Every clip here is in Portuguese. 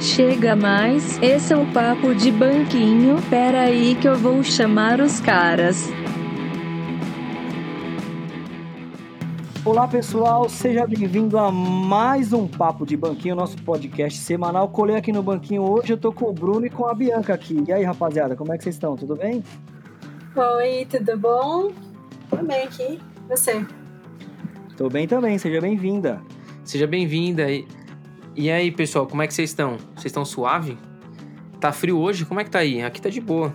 Chega mais, esse é um papo de banquinho. Pera aí que eu vou chamar os caras. Olá pessoal, seja bem-vindo a mais um Papo de Banquinho, nosso podcast semanal. Colei aqui no banquinho hoje, eu tô com o Bruno e com a Bianca aqui. E aí, rapaziada, como é que vocês estão? Tudo bem? Oi, tudo bom? Tudo bem aqui. Você? Tô bem também, seja bem-vinda. Seja bem-vinda. E, e aí, pessoal, como é que vocês estão? Vocês estão suave? Tá frio hoje? Como é que tá aí? Aqui tá de boa.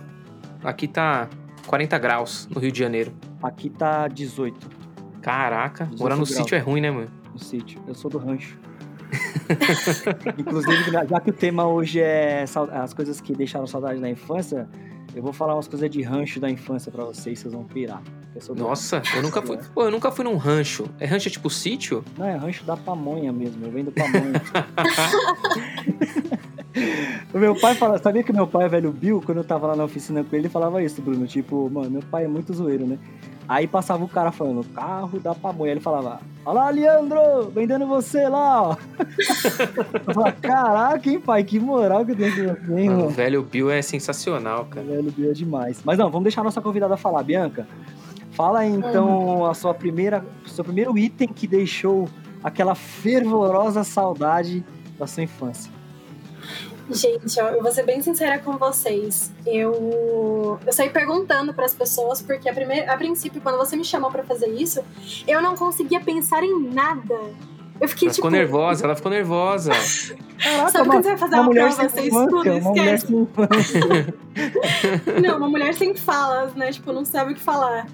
Aqui tá 40 graus no Rio de Janeiro. Aqui tá 18 Caraca, morar no graus. sítio é ruim, né, mano? No sítio. Eu sou do rancho. Inclusive, já que o tema hoje é as coisas que deixaram saudade na infância, eu vou falar umas coisas de rancho da infância para vocês, vocês vão pirar. Eu Nossa, eu nunca fui. Pô, eu nunca fui num rancho. É rancho tipo sítio? Não, é rancho da pamonha mesmo. Eu venho do pamonha. o meu pai fala, sabia que meu pai, velho Bill, quando eu tava lá na oficina com ele, ele falava isso, Bruno. Tipo, mano, meu pai é muito zoeiro, né? Aí passava o cara falando, carro da pamonha. Ele falava, olha lá, Leandro, vendendo você lá, ó. eu falava, caraca, hein, pai, que moral que eu tenho que você, mano. O velho Bill é sensacional, cara. O velho Bill é demais. Mas não, vamos deixar a nossa convidada falar, Bianca. Fala aí, então, uhum. a sua primeira, seu primeiro item que deixou aquela fervorosa saudade da sua infância. Gente, eu vou ser bem sincera com vocês. Eu, eu saí perguntando para as pessoas, porque a, primeir, a princípio, quando você me chamou para fazer isso, eu não conseguia pensar em nada. Eu fiquei ela tipo. ficou nervosa, ela ficou nervosa. Caraca, Sabe uma, quando você vai fazer uma, uma prova, você estuda, uma esquece. não, uma mulher sem falas, né? Tipo, não sabe o que falar.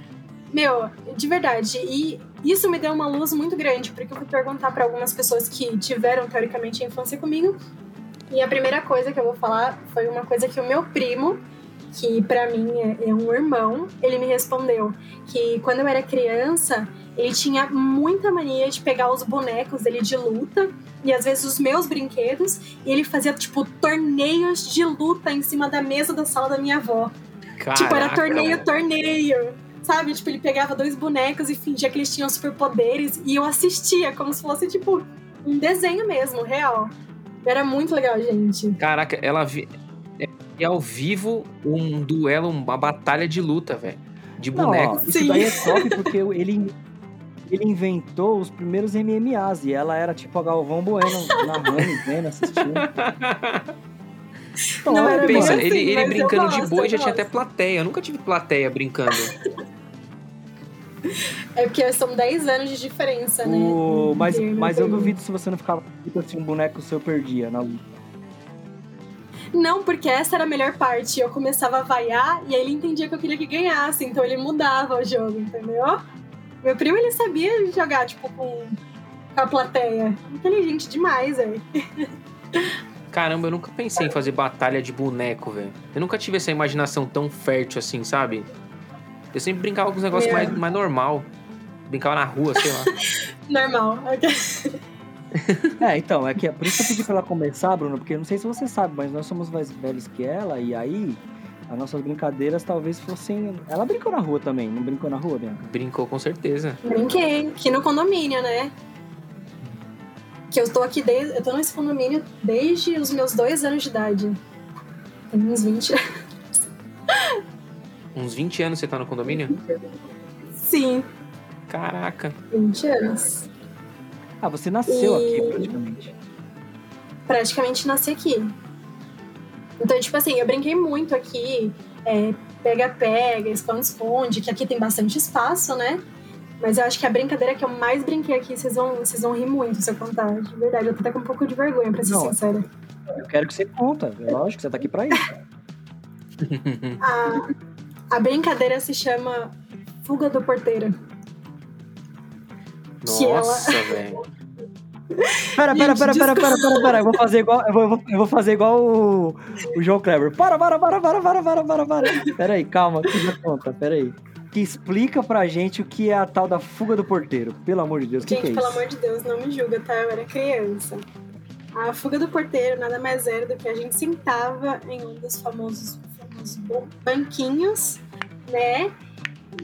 Meu, de verdade. E isso me deu uma luz muito grande, porque eu fui perguntar para algumas pessoas que tiveram, teoricamente, a infância comigo e a primeira coisa que eu vou falar foi uma coisa que o meu primo, que para mim é, é um irmão, ele me respondeu que quando eu era criança, ele tinha muita mania de pegar os bonecos dele de luta e às vezes os meus brinquedos, e ele fazia tipo torneios de luta em cima da mesa da sala da minha avó. Caraca, tipo, era torneio, torneio. Sabe? Tipo, ele pegava dois bonecos e fingia que eles tinham superpoderes e eu assistia como se fosse tipo um desenho mesmo, real. Era muito legal, gente. Caraca, ela vi... é ao vivo um duelo, uma batalha de luta, velho. De boneco. Não, isso daí é top porque ele, ele inventou os primeiros MMAs e ela era tipo a Galvão Bueno narrando, vendo, assistindo. Não, não era pensa, assim, ele, ele brincando gosto, de boi já tinha até plateia. Eu nunca tive plateia brincando. É porque são 10 anos de diferença, né? O... Mas, mas eu duvido se você não ficava tipo assim, um boneco seu perdia na luta. Não, porque essa era a melhor parte. Eu começava a vaiar e aí ele entendia que eu queria que ganhasse, então ele mudava o jogo, entendeu? Meu primo, ele sabia jogar, tipo, com, com a plateia. Inteligente demais, velho. Caramba, eu nunca pensei em fazer batalha de boneco, velho. Eu nunca tive essa imaginação tão fértil assim, sabe? Eu sempre brincava com os negócios é. mais, mais normal. Brincava na rua, sei lá. normal, é, então, é que é por isso que eu pedi pra ela começar, Bruno, porque não sei se você sabe, mas nós somos mais velhos que ela, e aí as nossas brincadeiras talvez fossem. Ela brincou na rua também, não brincou na rua, Bianca? Brincou com certeza. Brinquei, aqui no condomínio, né? Que eu tô aqui desde. Eu tô nesse condomínio desde os meus dois anos de idade. Tem uns 20 Uns 20 anos você tá no condomínio? Sim. Caraca. 20 anos. Ah, você nasceu e... aqui praticamente. Praticamente nasci aqui. Então, tipo assim, eu brinquei muito aqui. Pega-pega, é, esconde-esconde, que aqui tem bastante espaço, né? Mas eu acho que a brincadeira que eu mais brinquei aqui, vocês vão, vocês vão rir muito se eu contar. De verdade, eu tô até com um pouco de vergonha, pra ser Não, sincera. Eu quero que você conta. É lógico que você tá aqui pra isso. ah, a brincadeira se chama Fuga do Porteiro. Nossa, ela... velho. Pera, pera, pera, pera, pera, pera, pera, eu vou fazer igual, eu vou, eu vou fazer igual o, o João Kleber. Para, para, para, para, para, para, para, para. Pera aí, calma, que já conta, pera aí. Que explica pra gente o que é a tal da fuga do porteiro. Pelo amor de Deus, o que, que é isso? pelo amor de Deus, não me julga, tá? Eu era criança. A fuga do porteiro nada mais era do que a gente sentava em um dos famosos uns banquinhos, né?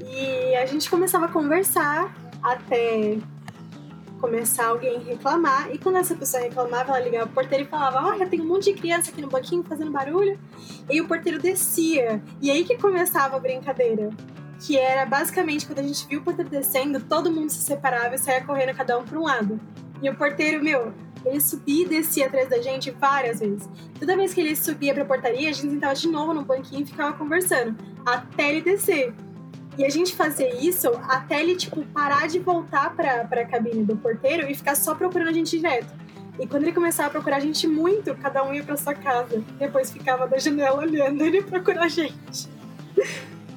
E a gente começava a conversar até começar alguém a reclamar. E quando essa pessoa reclamava, ela ligava pro porteiro e falava: Olha, tem um monte de criança aqui no banquinho fazendo barulho. E o porteiro descia. E aí que começava a brincadeira. Que era basicamente quando a gente viu o porteiro descendo, todo mundo se separava e saía correndo cada um para um lado. E o porteiro, meu, ele subia e descia atrás da gente várias vezes. Toda vez que ele subia pra portaria, a gente sentava de novo no banquinho e ficava conversando. Até ele descer. E a gente fazia isso até ele, tipo, parar de voltar pra, pra cabine do porteiro e ficar só procurando a gente direto. E quando ele começava a procurar a gente muito, cada um ia pra sua casa. Depois ficava da janela olhando ele procurar a gente.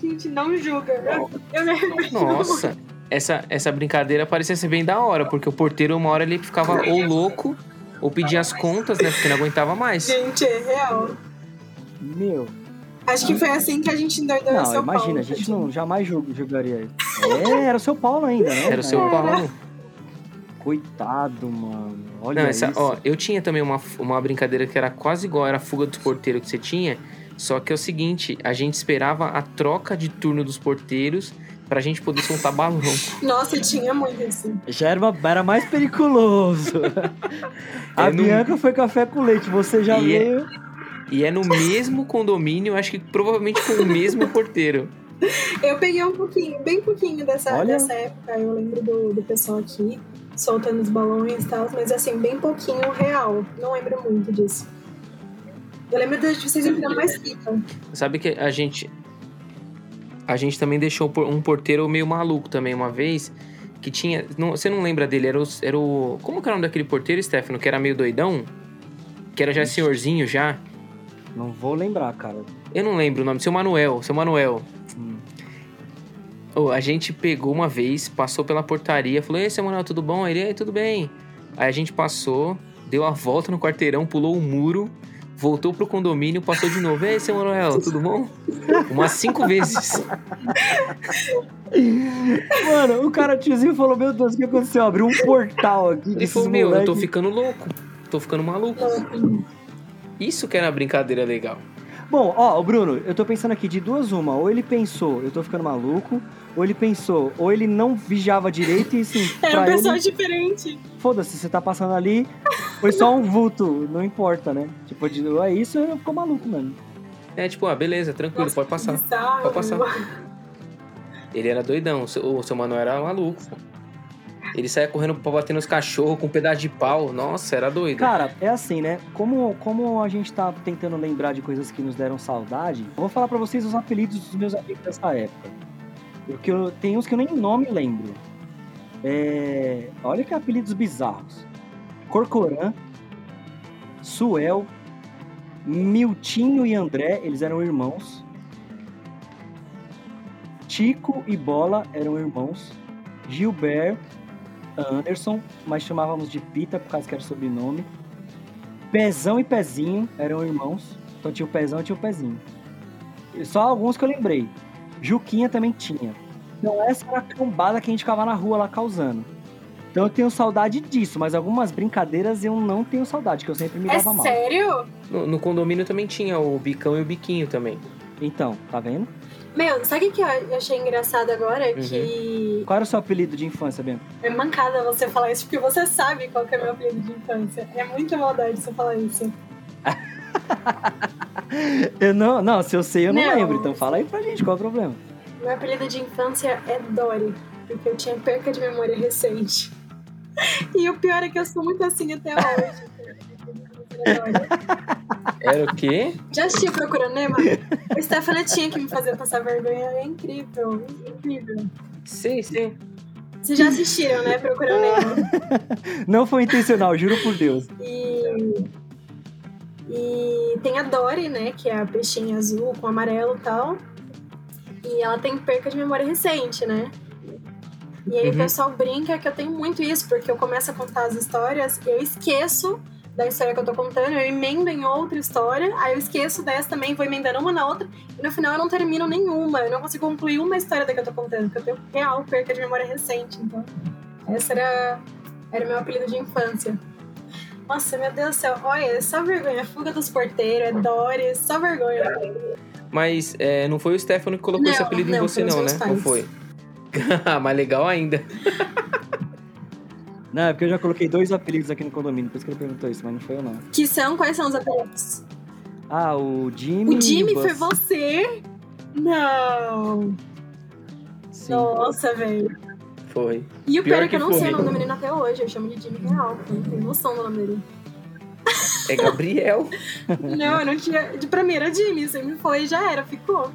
Gente, não julga. Eu, eu me arrependo Nossa, essa, essa brincadeira parecia ser bem da hora, porque o porteiro, uma hora, ele ficava ou louco, ou pedia as contas, né? Porque não aguentava mais. Gente, é real. Meu. Acho que foi assim que a gente endoidou o Não, seu imagina, Paulo, a gente não jamais julg- julgaria. É, era o seu Paulo ainda, né? Era o seu É. Paulo. Coitado, mano. Olha Não, essa, isso. ó, eu tinha também uma, uma brincadeira que era quase igual, era a fuga dos porteiros que você tinha. Só que é o seguinte, a gente esperava a troca de turno dos porteiros pra gente poder soltar balão. Nossa, tinha muito isso. Já era, uma- era mais periculoso. a É no- Bianca foi café com leite, você já E é- veio. E é no mesmo condomínio, acho que provavelmente com o mesmo porteiro. Eu peguei um pouquinho, bem pouquinho dessa, Olha. dessa época. Eu lembro do, do pessoal aqui soltando os balões e tal, mas assim, bem pouquinho real. Não lembro muito disso. Eu lembro de vocês entrando mais fita. Sabe que a gente. A gente também deixou por- um porteiro meio maluco também uma vez. Que tinha. não- você não lembra dele? Era o, era o. Como que era o nome daquele porteiro, Stefano? Que era meio doidão? Que era já senhorzinho já? Não vou lembrar, cara. Eu não lembro o nome. Seu Manuel. Seu Manuel. Hum. Ô, a gente pegou uma vez, passou pela portaria, falou: Ei, seu Manuel, tudo bom? Aí ele, "Ei, tudo bem. Aí a gente passou, deu a volta no quarteirão, pulou o muro, voltou pro condomínio, passou de novo. Ei, seu Manuel, tudo bom? Umas cinco vezes. Mano, o cara tiozinho falou: Meu Deus, o que aconteceu? Abriu um portal aqui. Ele falou: Meu, eu tô moleque." ficando louco. Tô ficando maluco. Isso que era uma brincadeira legal. Bom, ó, o Bruno, eu tô pensando aqui de duas uma. Ou ele pensou, eu tô ficando maluco, ou ele pensou, ou ele não vigiava direito e assim, Era um pessoal ele, diferente. foda-se, você tá passando ali, foi só um vulto, não importa, né? Tipo, de, é isso, eu ficou maluco, mano. É tipo, ah, beleza, tranquilo, Nossa, pode passar. bizarro. Pode passar. Ele era doidão, o seu- o seu Manuel era maluco. pô. Ele saía correndo pra bater nos cachorros com um pedaço de pau. Nossa, era doido. Cara, é assim, né? Como, como a gente tá tentando lembrar de coisas que nos deram saudade, eu vou falar pra vocês os apelidos dos meus amigos dessa época. Porque eu, tem uns que eu nem nome lembro. É, olha que apelidos bizarros. Corcoran, Suel, Miltinho e André, eles eram irmãos. Tico e Bola eram irmãos. Gilberto, Anderson, mas chamávamos de Pita por causa que era sobrenome. Pezão e Pezinho eram irmãos. Então tinha o Pezão e tinha o Pezinho. Só alguns que eu lembrei. Juquinha também tinha. Então essa era a cambada que a gente ficava na rua lá causando. Então eu tenho saudade disso, mas algumas brincadeiras eu não tenho saudade, que eu sempre me É dava mal. sério? No, no condomínio também tinha o bicão e o biquinho também. Então, tá vendo? Meu, sabe o que eu achei engraçado agora? Uhum. Que Qual era o seu apelido de infância, Bento? é mancada você falar isso, porque você sabe qual que é meu apelido de infância. É muita maldade você falar isso. Eu não, não, se eu sei, eu não, Não. lembro. Então fala aí pra gente, qual é o problema? Meu apelido de infância é Dory, porque eu tinha perca de memória recente. E o pior é que eu sou muito assim até hoje. Era o quê? Já assistiu Procurando Nemo? O Stefano tinha que me fazer passar vergonha. É incrível, incrível. Sei, sei. Vocês já assistiram, né? Procurando Nemo. Não foi intencional, juro por Deus. E, e tem a Dory, né? Que é a peixinha azul com amarelo e tal. E ela tem perca de memória recente, né? E aí o Uhum. pessoal brinca que eu tenho muito isso, porque eu começo a contar as histórias, eu esqueço da história que eu tô contando, eu emendo em outra história, aí eu esqueço dessa também, vou emendando uma na outra, e no final eu não termino nenhuma, eu não consigo concluir uma história da que eu tô contando, porque eu tenho real perca de memória recente, então. Essa era, era meu apelido de infância. Nossa, meu Deus do céu, olha, é só vergonha, fuga dos porteiros, é Dory, só vergonha. Mas é, não foi o Stefano que colocou Não, esse apelido em não, você, foram os não, né? pais. Não foi. Ah, Mas legal ainda. Não, é porque eu já coloquei dois apelidos aqui no condomínio, por isso que ele perguntou isso, mas não foi eu não. Que são, quais são os apelidos? Ah, o Jimmy. O Jimmy foi você? Não. Sim. Nossa, velho. Foi. E o Pior pior é que que eu não sei o nome do menino até hoje. Eu chamo de Jimmy Real. Não tenho noção do nome dele. É Gabriel. Não, eu não tinha. de- era Jimmy, sempre foi, já era, ficou.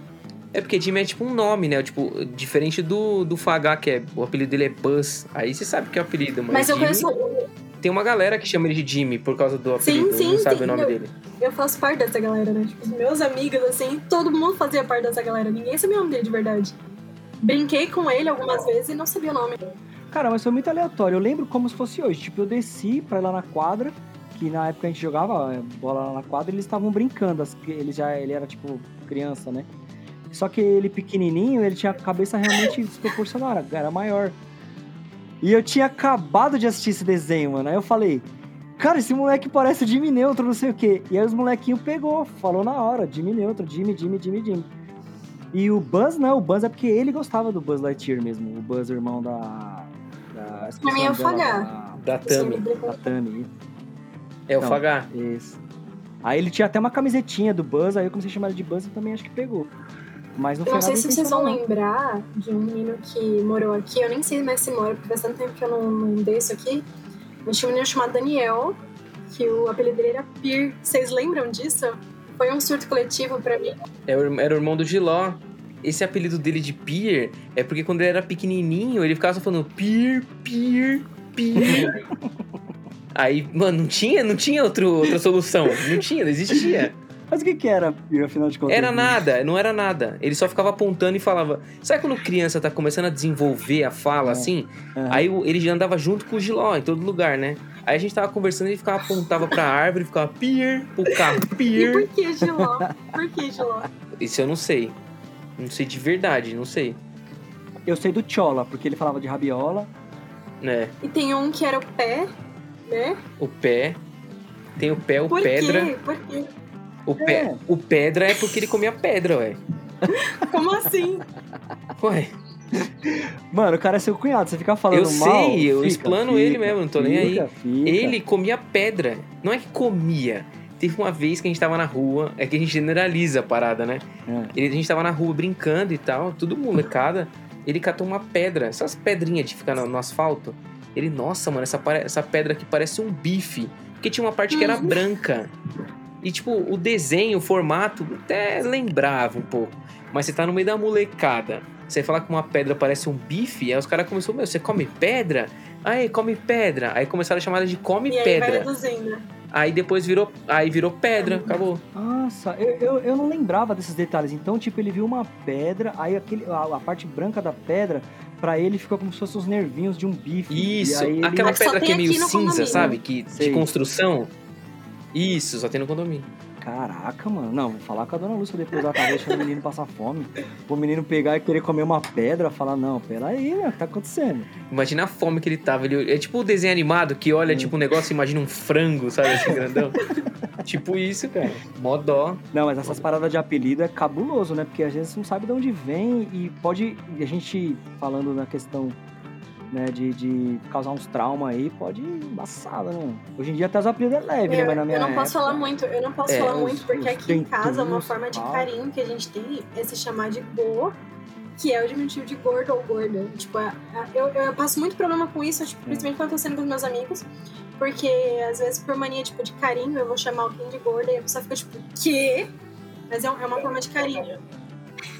É porque Jimmy é tipo um nome, né? Tipo, diferente do, do Fagá, que é. O apelido dele é Buzz. Aí você sabe que é o apelido, mas. Mas eu Jimmy- conheço. Tem uma galera que chama ele de Jimmy por causa do Sim, apelido. sim, não sabe sim. o nome Eu- dele. Eu faço parte dessa galera, né? Tipo, os meus amigos, assim, todo mundo fazia parte dessa galera. Ninguém sabia o nome dele de verdade. Brinquei com ele algumas vezes e não sabia o nome. Cara, mas foi muito aleatório. Eu lembro como se fosse hoje. Tipo, eu desci pra ir lá na quadra, que na época a gente jogava é, bola lá na quadra, eles estavam brincando. Ele já ele era, tipo, criança, né? Só que ele pequenininho, ele tinha a cabeça realmente desproporcional, era- maior. E eu tinha acabado de assistir esse desenho, mano. Aí eu falei, cara, esse moleque parece Jimmy Neutron, não sei o quê. E aí os molequinhos pegou, falou na hora, Jimmy Neutron, Jimmy, Jimmy, Jimmy, Jimmy. E o Buzz não, o Buzz é porque ele gostava do Buzz Lightyear mesmo. O Buzz, irmão da. da Pra mim é o. Da sempre Tami. Da, da Tami. É o Não. Fagá. Isso. Aí ele tinha até uma camisetinha do Buzz, aí eu comecei a chamar ele de Buzz e também acho que pegou. Mas não Eu foi não sei se vocês vão não. lembrar de um menino que morou aqui. Eu nem sei mais se mora, porque faz tanto tempo que eu não, não desço aqui. Mas tinha um menino chamado Daniel, que o apelido dele era Pir. Vocês lembram disso? Foi um surto coletivo pra mim. É Era o irmão do Giló. Esse apelido dele de Pier é porque quando ele era pequenininho, ele ficava só falando Pier, Pier, Pier. Aí, mano, não tinha, não tinha outro, outra solução. Não tinha, não existia. Mas o que que era afinal de contas? Era nada, não era nada. Ele só ficava apontando e falava. Sabe quando criança tá começando a desenvolver a fala É. assim? Aham. Aí o- ele já andava junto com o Giló em todo lugar, né? Aí a gente tava conversando e ele ficava apontava pra árvore, ficava pier, pro carro, E pier. por que Giló? Por que Giló? Isso eu não sei. Não sei de verdade, não sei. Eu sei do Chola, porque ele falava de rabiola. Né? E tem um que era o pé, né? O pé. Tem o pé, o Por pedra. quê? Por quê? O, pé, É. o pedra é porque ele comia pedra, ué. Como assim? Ué, Mano, o cara é seu cunhado, você fica falando Eu mal. sei, eu fica, explano fica, ele mesmo, não tô nem fica, fica. ele comia pedra. Não é que comia. Teve uma vez que a gente tava na rua, é que a gente generaliza a parada, né? É. Ele, a gente tava na rua brincando e tal, tudo molecada. Ele catou uma pedra, essas pedrinhas de ficar no, no asfalto. Ele, nossa, mano, essa, essa pedra aqui parece um bife. Porque tinha uma parte que era Uhum. branca. E, tipo, o desenho, o formato, até lembrava um pouco. Mas você tá no meio da molecada. Você fala que uma pedra parece um bife, aí os caras começaram, meu, você come pedra? Aí, come pedra. Aí começaram a chamar ela de come E aí vai pedra. reduzindo. Aí depois virou, aí virou pedra, acabou. Nossa, eu, eu, eu não lembrava desses detalhes. Então, tipo, ele viu uma pedra, aí aquele, a, a parte branca da pedra, pra ele ficou como se fossem os nervinhos de um bife. Isso, E aí ele- aquela só pedra que é meio cinza, condomínio. sabe? Que, de construção. Isso, só tem no condomínio. Caraca, mano. Não, vou falar com a dona Lúcia depois ela tá deixando o menino passar fome. O menino pegar e querer comer uma pedra, falar, não, peraí, né? O que tá acontecendo? Imagina a fome que ele tava. Ele, é tipo o desenho animado que olha, Hum. tipo, um negócio e imagina um frango, sabe? Assim, grandão. tipo isso, cara. Mó dó. Não, mas essas paradas de apelido é cabuloso, né? Porque às vezes não sabe de onde vem e pode. A gente falando na questão né, de, de causar uns traumas aí, pode ir embaçada, né? Hoje em dia até os apelidos é leve, né? Eu, Mas na minha eu não posso época- falar muito, eu não posso É, falar os- muito, porque aqui em casa uma forma de carinho que a gente tem é se chamar de go, que é o diminutivo de gordo ou gorda. Tipo, a- a- eu, eu passo muito problema com isso, tipo, principalmente quando eu tô saindo com os meus amigos, porque às vezes por mania tipo, de carinho eu vou chamar alguém de gorda e a pessoa fica tipo, quê? Mas é, um- é uma forma de carinho.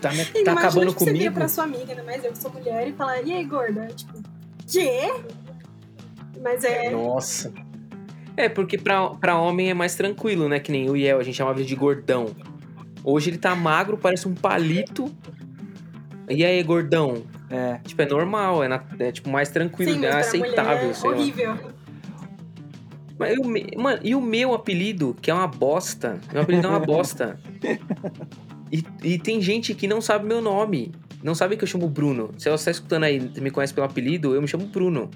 Tá, me- tá imagina acabando tipo, você vira comigo? pra sua amiga, ainda mais eu que sou mulher, e falar, e aí, gorda? Tipo, quê? Mas é. Nossa. É, porque pra, pra homem é mais tranquilo, né? Que nem o Yel, a gente chamava ele de gordão. Hoje ele tá magro, parece um palito. E aí, gordão? É. Tipo, é normal, é, na- é, tipo mais tranquilo, Sim, é mas pra aceitável, é sei lá. horrível. Mas o me- mano, e o meu apelido, que é uma bosta? Meu apelido é uma bosta. E, e tem gente que não sabe meu nome. Não sabe que eu chamo Bruno. Se você tá escutando aí, me conhece pelo apelido, eu me chamo Bruno.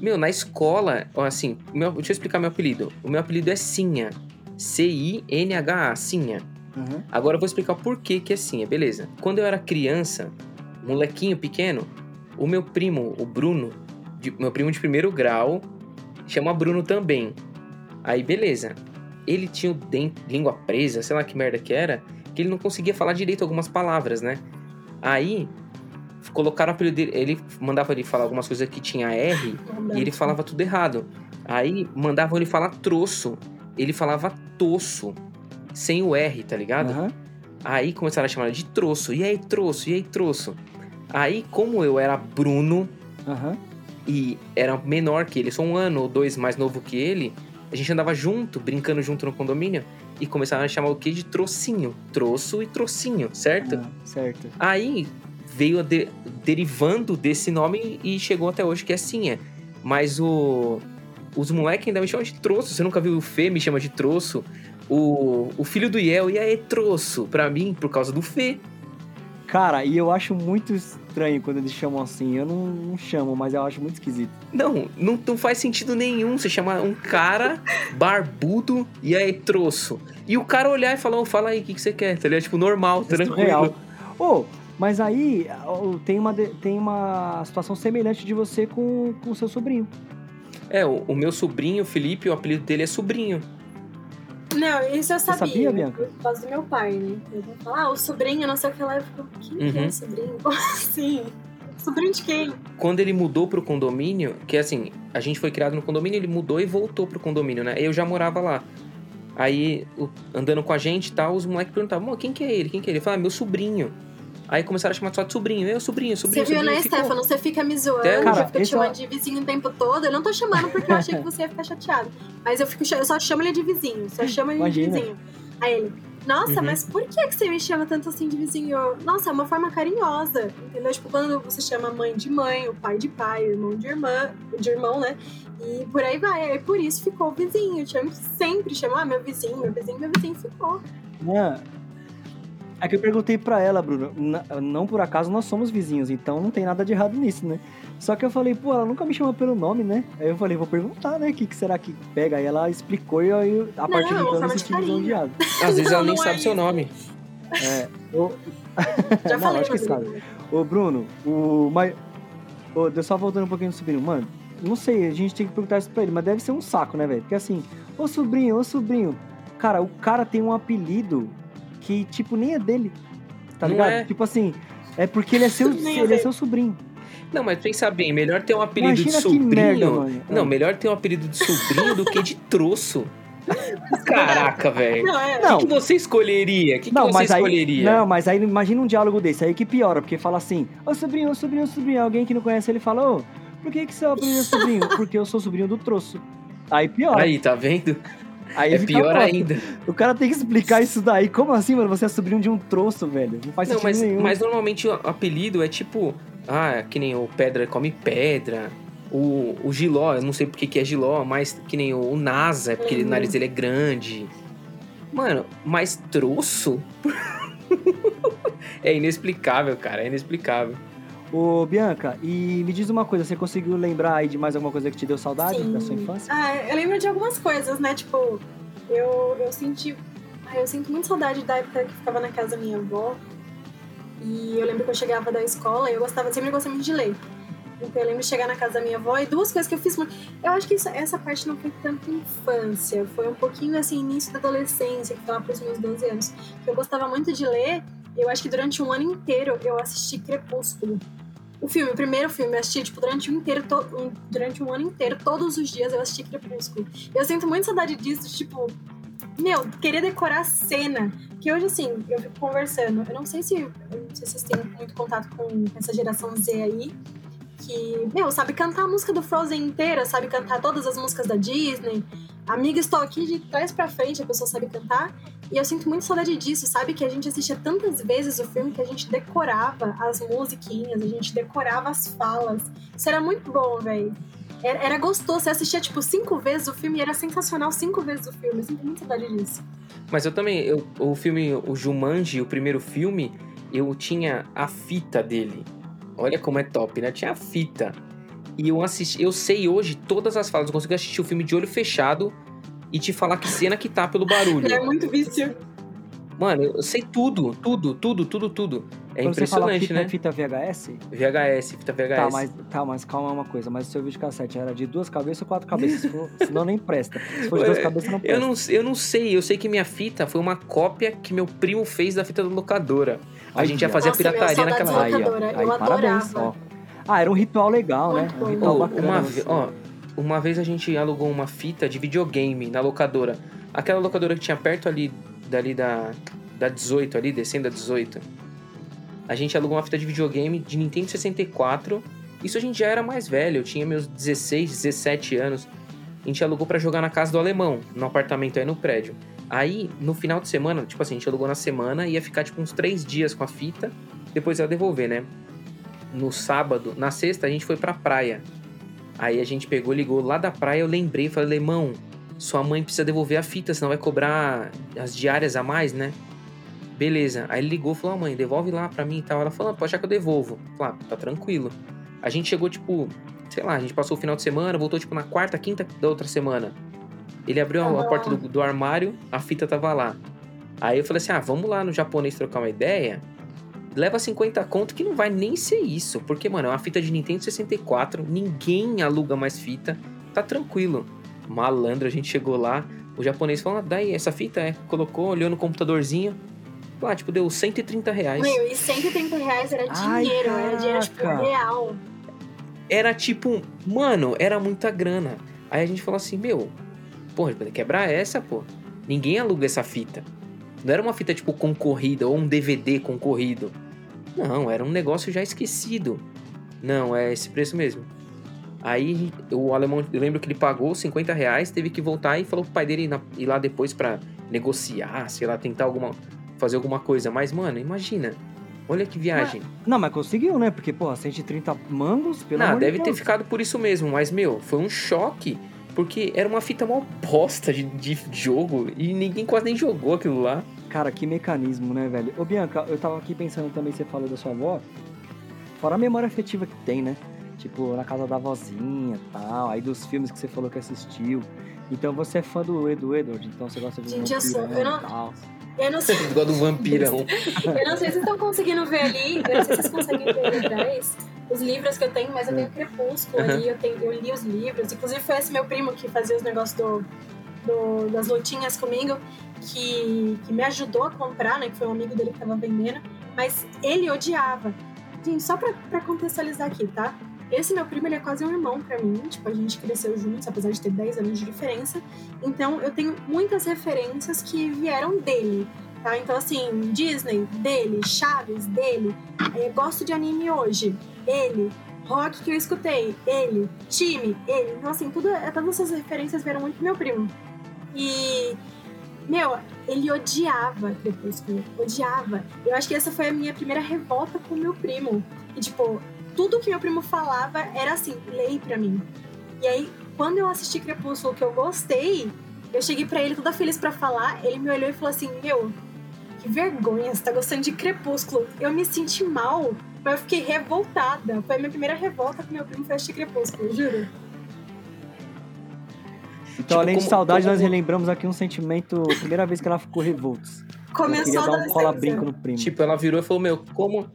Meu, na escola, assim, meu- deixa eu explicar meu apelido. O meu apelido é Sinha. C-I-N-H-A, Sinha. Uhum. Agora eu vou explicar por que que é Sinha, beleza? Quando eu era criança, molequinho pequeno, o meu primo, o Bruno, de- meu primo de primeiro grau, chama Bruno também. Aí, beleza. Ele tinha o dente, língua presa, sei lá que merda que era, que ele não conseguia falar direito algumas palavras, né? Aí, colocaram o apelido dele, ele mandava ele falar algumas coisas que tinha R, e ele falava tudo errado. Aí mandavam ele falar troço. Ele falava tosso. Sem o R, tá ligado? Aham. Aí começaram a chamar de troço. E aí, troço? E aí, troço? Aí, como eu era Bruno Aham. e era menor que ele, só um ano ou dois mais novo que ele, a gente andava junto, brincando junto no condomínio. E começaram a chamar o quê? De trocinho. Troço e trocinho, certo? Ah, certo. Aí veio a de- derivando desse nome e chegou até hoje que é Sinha. Mas o os moleques ainda me chamam de troço. Você nunca viu o Fê me chama de troço? O, o filho do Yel, e aí, troço? Pra mim, por causa do Fê. Cara, e eu acho muito estranho quando eles chamam assim. Eu não, não chamo, mas eu acho muito esquisito. Não, não, não faz sentido nenhum você chamar um cara barbudo e aí, troço. E o cara olhar e falar, "Ô, fala aí, o que, que você quer? Tá ligado? Tipo, normal, É tranquilo. surreal. Ô, mas aí tem uma, tem uma situação semelhante de você com o seu sobrinho. É, o, o meu sobrinho, Felipe, o apelido dele é sobrinho. Não, isso eu sabia. sabia, Bianca? Por causa do meu pai, né? Eu vou falar, ah, o sobrinho, não sei o que lá. Eu fico, quem que é Uhum. o sobrinho? Como assim? Sobrinho de quem? quando ele mudou pro condomínio, que assim, a gente foi criado no condomínio, ele mudou e voltou pro condomínio, né? Eu já morava lá. Aí, andando com a gente e tal, os moleques perguntavam, "Mô, quem que é ele? Quem que é ele? Ele falava, meu sobrinho. Aí começaram a chamar só de sobrinho. Eu, sobrinho, sobrinho, Você viu, sobrinho. né, ficou. Stefano? Você fica me zoando, Cara, já fica te esse chamando é- de vizinho o tempo todo. Eu não tô chamando porque eu achei que você ia ficar chateado. Mas eu, fico, eu só chamo ele de vizinho, só chamo ele Imagina. de vizinho. Aí ele, nossa, Uhum. mas por que, que você me chama tanto assim de vizinho? Eu, Nossa, é uma forma carinhosa, entendeu? Tipo, quando você chama a mãe de mãe, o pai de pai, o irmão de irmã, de irmão, né? E por aí vai. Aí por isso ficou o vizinho. Eu chamo, sempre chamo, ah, meu vizinho, meu vizinho, meu vizinho ficou. Né? É que eu perguntei pra ela, Bruno. Não por acaso nós somos vizinhos, então não tem nada de errado nisso, né? Só que eu falei, pô, ela nunca me chama pelo nome, né? Aí eu falei, vou perguntar, né? O que, que será que pega? Aí ela explicou e aí, a partir de então eu me de senti lisonjeado. Às vezes Não, ela nem não é sabe seu isso. nome. É, eu, Já Não, falei acho que sabe. ele. Ô, Bruno, o. Mas. Ô, deu só voltando um pouquinho no sobrinho. Mano, não sei, a gente tem que perguntar isso pra ele, mas deve ser um saco, né, velho? Porque assim, ô sobrinho, ô sobrinho. Cara, o cara tem um apelido que, tipo, nem é dele. Tá Não ligado? é. Tipo assim, é porque ele é seu, é ele é seu sobrinho. Não, mas pensa bem, melhor ter um apelido Imagina de que sobrinho. merda. Não, Ah. melhor ter um apelido de sobrinho do que de troço. Caraca, velho. Não, é. Não. O que, que você escolheria? O que, que Não, você mas aí, escolheria? não, mas aí imagina um diálogo desse, aí que piora, porque fala assim, ô sobrinho, ô sobrinho, ô sobrinho, alguém que não conhece ele fala, ô, por que que seu apelido é sobrinho? Porque eu sou sobrinho do troço. Aí piora. Aí, tá vendo? Aí É pior ainda. O cara tem que explicar isso daí. Como assim, mano? Você é sobrinho de um troço, velho. Não faz Não, sentido mas, nenhum. mas normalmente o apelido é tipo. Ah, que nem o Pedra come pedra. O, o Giló, eu não sei porque que é Giló, mas que nem o, o NASA, porque Uhum. o nariz dele é grande. Mano, mas troço? é inexplicável, cara, é inexplicável. Ô, Bianca, e me diz uma coisa, você conseguiu lembrar aí de mais alguma coisa que te deu saudade Sim. da sua infância? Ah, eu lembro de algumas coisas, né? Tipo, eu, eu senti. ah, Eu sinto muito saudade da época que ficava na casa da minha avó. E eu lembro que eu chegava da escola e eu gostava, sempre gostei muito de ler. Então eu lembro de chegar na casa da minha avó e duas coisas que eu fiz muito. Eu acho que isso- essa parte não foi tanto infância, foi um pouquinho assim, início da adolescência, que foi lá pros meus 12 anos. Que eu gostava muito de ler. Eu acho que durante um ano inteiro eu assisti Crepúsculo. O filme, o primeiro filme, eu assisti, tipo, durante um inteiro, to- um- durante um ano inteiro, todos os dias eu assisti Crepúsculo. Eu sinto muito saudade disso, tipo, meu, querer decorar a cena. Que hoje, assim, eu fico conversando. Eu não sei se. Eu não sei se vocês têm muito contato com essa geração Z aí. Que, meu, sabe cantar a música do Frozen inteira, sabe cantar todas as músicas da Disney. Amiga, estou aqui de trás pra frente, a pessoa sabe cantar. E eu sinto muito saudade disso, sabe? Que a gente assistia tantas vezes o filme que a gente decorava as musiquinhas, a gente decorava as falas. Isso era muito bom, velho. Era, era gostoso. Você assistia, tipo, cinco vezes o filme e era sensacional cinco vezes o filme. Eu sinto muito saudade disso. Mas eu também, eu, o filme, o Jumanji, o primeiro filme, eu tinha a fita dele. Olha como é top, né? Tinha a fita. E eu assisti, eu sei hoje todas as falas, eu consigo assistir o filme de olho fechado e te falar que cena que tá pelo barulho. É muito vício. Mano, eu sei tudo, tudo, tudo, tudo, tudo. É Quando você fala impressionante, fita, né? fita VHS? VHS, fita VHS. Tá mas, tá, mas calma uma coisa. Mas o seu videocassete era de duas cabeças ou quatro cabeças? Se for- Senão nem presta. Se for de duas cabeças, não presta. Eu não, eu não sei, eu sei que minha fita foi uma cópia que meu primo fez da fita da locadora. A Aí, gente ia fazer Nossa, a pirataria naquela época. locadora. aí, eu parabéns, adorava. ó. Ah, era um ritual legal, né? Muito Um bom. ritual Ô, bacana. uma, ve- ó, uma vez a gente alugou uma fita de videogame na locadora. Aquela locadora que tinha perto ali, dali da, da 18, ali, descendo a 18. A gente alugou uma fita de videogame de Nintendo 64. Isso a gente já era mais velho, eu tinha meus 16, 17 anos. A gente alugou pra jogar na casa do alemão, no apartamento aí no prédio. Aí, no final de semana, tipo assim, a gente alugou na semana, ia ficar tipo uns três dias com a fita, depois ia devolver, né? No sábado, na sexta, a gente foi pra praia. Aí a gente pegou, ligou lá da praia, eu lembrei, falei, Lemão, sua mãe precisa devolver a fita, senão vai cobrar as diárias a mais, né? Beleza. Aí ele ligou falou, ah, mãe, devolve lá pra mim e tal. Ela falou, ah, pode achar que eu devolvo. Falei, ah, tá tranquilo. A gente chegou, tipo, sei lá, a gente passou o final de semana, voltou, tipo, na quarta, quinta da outra semana. Ele abriu a- a porta do, do armário, a fita tava lá. Aí eu falei assim, ah, vamos lá no japonês trocar uma ideia? Leva 50 conto que não vai nem ser isso. Porque, mano, é uma fita de Nintendo 64, ninguém aluga mais fita, tá tranquilo. Malandro, a gente chegou lá, o japonês falou, ah, daí essa fita é, colocou, olhou no computadorzinho, lá, tipo, deu 130 reais. Meu, e 130 reais era Ai, dinheiro, era dinheiro tipo real. Era tipo, mano, era muita grana. Aí a gente falou assim, meu, porra, quebrar essa, pô. Ninguém aluga essa fita. Não era uma fita tipo concorrida ou um DVD concorrido. Não, era um negócio já esquecido. Não, é esse preço mesmo. Aí o alemão, eu lembro que ele pagou 50 reais, teve que voltar e falou pro pai dele ir, na- ir lá depois pra negociar, sei lá, tentar alguma. fazer alguma coisa. Mas, mano, imagina. Olha que viagem. Não, mas conseguiu, né? Porque, porra, 130 mangos, pelo Não, amor de deve ter ficado por isso mesmo, mas, meu, foi um choque. Porque era uma fita mó bosta de, de jogo e ninguém quase nem jogou aquilo lá. Cara, que mecanismo, né, velho? Ô, Bianca, eu tava aqui pensando também, você falou da sua avó. Fora a memória afetiva que tem, né? Tipo, na casa da vozinha e tal. Aí dos filmes que você falou que assistiu. Então você é fã do Edu Edward, então você gosta de Gente, eu sou- eu não- e tal. Eu não sei, Igual do vampirão. eu não sei se vocês estão conseguindo ver ali, eu não sei se vocês conseguem ver atrás os livros que eu tenho, mas eu tenho Crepúsculo Aham. ali, eu, tenho, eu li os livros. Inclusive foi esse meu primo que fazia os negócios do, do- das lutinhas comigo, que, que me ajudou a comprar, né? Que foi um amigo dele que tava vendendo. Mas ele odiava. Gente, só pra, pra contextualizar aqui, tá? Esse meu primo, ele é quase um irmão pra mim. Tipo, a gente cresceu juntos, apesar de ter 10 anos de diferença. Então, eu tenho muitas referências que vieram dele, tá? Então, assim, Disney, dele. Chaves, dele. É, gosto de anime hoje, ele. Rock que eu escutei, ele. Time, ele. Então, assim, tudo, todas essas referências vieram muito do meu primo. E, meu, ele odiava Crepúsculo. Odiava. Eu acho que essa foi a minha primeira revolta com meu primo. E, tipo, tudo que meu primo falava era assim, lei pra mim. E aí, quando eu assisti Crepúsculo, que eu gostei, eu cheguei pra ele toda feliz pra falar, ele me olhou e falou assim, meu, que vergonha, você tá gostando de Crepúsculo. Eu me senti mal, mas eu fiquei revoltada. Foi a minha primeira revolta com meu primo foi assistir Crepúsculo, juro. Então, Tipo, além de como- saudade, como- nós relembramos aqui um sentimento. Primeira vez que ela ficou revoltos. Eu Começou queria a dar um cola-brinco no primo. Tipo, ela virou e falou, meu, como,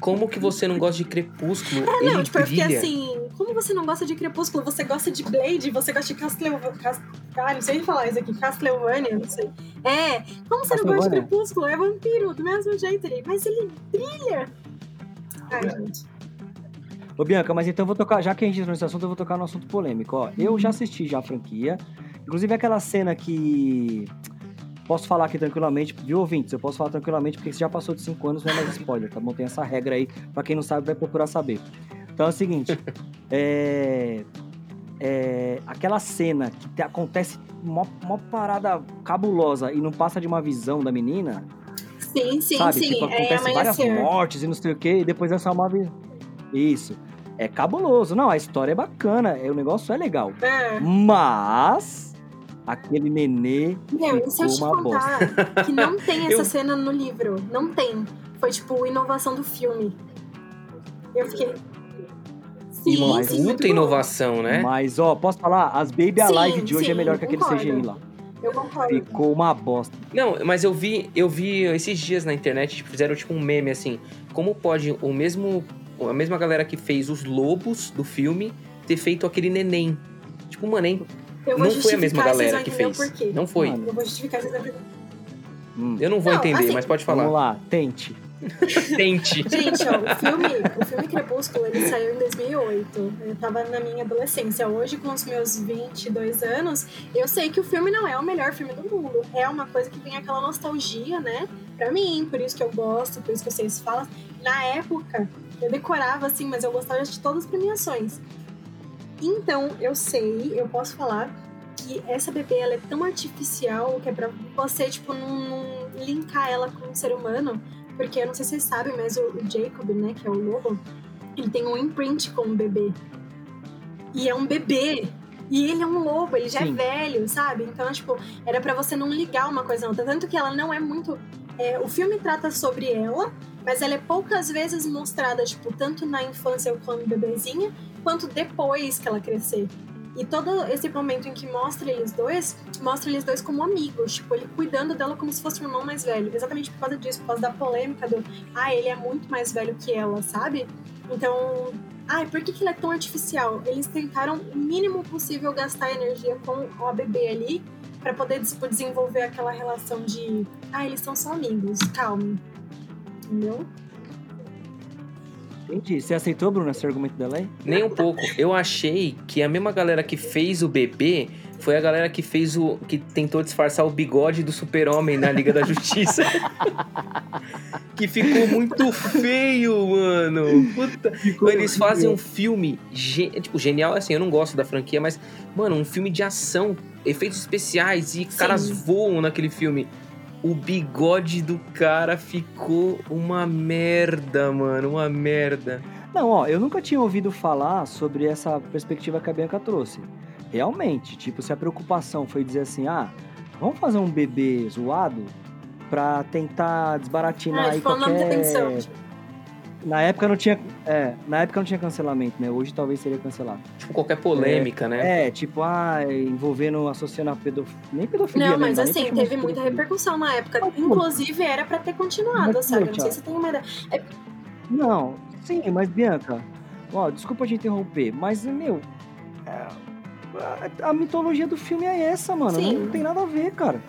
como que você não gosta de Crepúsculo? É, Ele não, tipo, eu fiquei brilha. assim, como você não gosta de Crepúsculo? Você gosta de Blade? Você gosta de Castlevania? Cas... Ah, não sei falar isso aqui, Castlevania, não sei. É, como você não gosta de? Crepúsculo? É vampiro, do mesmo jeito ele. Mas ele brilha. Ai, gente. Ô, Bianca, mas então eu vou tocar, já que a gente entrou nesse assunto, eu vou tocar no assunto polêmico, ó. Eu já assisti já a franquia. Inclusive aquela cena que. Posso falar aqui tranquilamente, viu, ouvintes? Eu posso falar tranquilamente, porque se já passou de 5 anos, não é mais spoiler, tá bom? Tem essa regra aí, pra quem não sabe, vai procurar saber. Então é o seguinte, é. é, aquela cena que te- acontece uma, uma parada cabulosa e não passa de uma visão da menina, Sim, sim, sabe? sim. Tipo, é acontece várias amanhecer. mortes e não sei o que, e depois é só uma vi- Isso. É cabuloso. Não, a história é bacana, é, o negócio é legal. É. Mas aquele nenê Meu, e se eu uma bosta. contar que não tem essa Eu- cena no livro? Não tem. Foi tipo inovação do filme. Eu fiquei. Sim, E uma sim, muito puta bom. inovação, né? Mas, ó, posso falar? As Baby Sim, Alive de hoje é sim, melhor que aquele concordo. CGI lá. Eu concordo. Ficou uma bosta. Não, mas eu vi, eu vi esses dias na internet, tipo, fizeram tipo um meme assim. Como pode o mesmo. A mesma galera que fez os lobos do filme ter feito aquele neném? Tipo, mano, hein? Eu vou Não foi a mesma galera que fez. porquê. Não foi. Mano. Eu vou justificar, vocês. Hum. Eu não vou Não, entender, assim, mas pode Vamos falar. lá, tente. Tente. Gente, ó, o filme, o filme Crepúsculo, ele saiu em 2008. Eu tava na minha adolescência. Hoje, com os meus 22 anos, eu sei que o filme não é o melhor filme do mundo. É uma coisa que tem aquela nostalgia, né? Pra mim, por isso que eu gosto, por isso que eu sei se fala. Na época, eu decorava assim, mas eu gostava de todas as premiações. Então, eu sei, eu posso falar que essa bebê ela é tão artificial que é pra você, tipo, não, não linkar ela com um ser humano. Porque eu não sei se vocês sabem, mas o, o Jacob, né, que é o lobo, ele tem um imprint com o bebê. E é um bebê. E ele é um lobo, ele já Sim. é velho, sabe? Então, tipo, era pra você não ligar uma coisa na outra. Tanto que ela não é muito. é, o filme trata sobre ela, mas ela é poucas vezes mostrada, tipo, tanto na infância quando bebezinha, quanto depois que ela crescer. E todo esse momento em que mostra eles dois, mostra eles dois como amigos, tipo, ele cuidando dela como se fosse um irmão mais velho. Exatamente por causa disso, por causa da polêmica do, ah, ele é muito mais velho que ela, sabe? Então, ai, por que, que ele é tão artificial? Eles tentaram o mínimo possível gastar energia com a bebê ali, pra poder tipo, desenvolver aquela relação de, ah, eles são só amigos, calma. Entendeu? Entendi. Você aceitou, Bruno, esse argumento dela aí? Nem um pouco. Eu achei que a mesma galera que fez o bebê foi a galera que fez o. que tentou disfarçar o bigode do super-homem na Liga da Justiça. que ficou muito feio, mano. Puta. Eles fazem um filme ge- tipo, genial, assim, eu não gosto da franquia, mas, mano, um filme de ação, efeitos especiais e caras voam naquele filme. O bigode do cara ficou uma merda, mano, uma merda. Não, ó, eu nunca tinha ouvido falar sobre essa perspectiva que a Bianca trouxe. Realmente, tipo, se a preocupação foi dizer assim, ah, vamos fazer um bebê zoado pra tentar desbaratinar Ah, aí não qualquer... atenção. Tipo, Na época não tinha, é, na época não tinha cancelamento, né? Hoje talvez seria cancelado. Tipo, qualquer polêmica, né? É, tipo, ah, envolvendo, associando a pedofilia, nem pedofilia, Não, né? mas assim, teve muita repercussão na época. Pô, Inclusive, era pra ter continuado a mas, saga. pô, Não sei se você tem uma ideia. Não, sim, mas Bianca, ó, desculpa te interromper, mas, meu, é, a, a mitologia do filme é essa, mano. Sim. Não tem nada a ver, cara.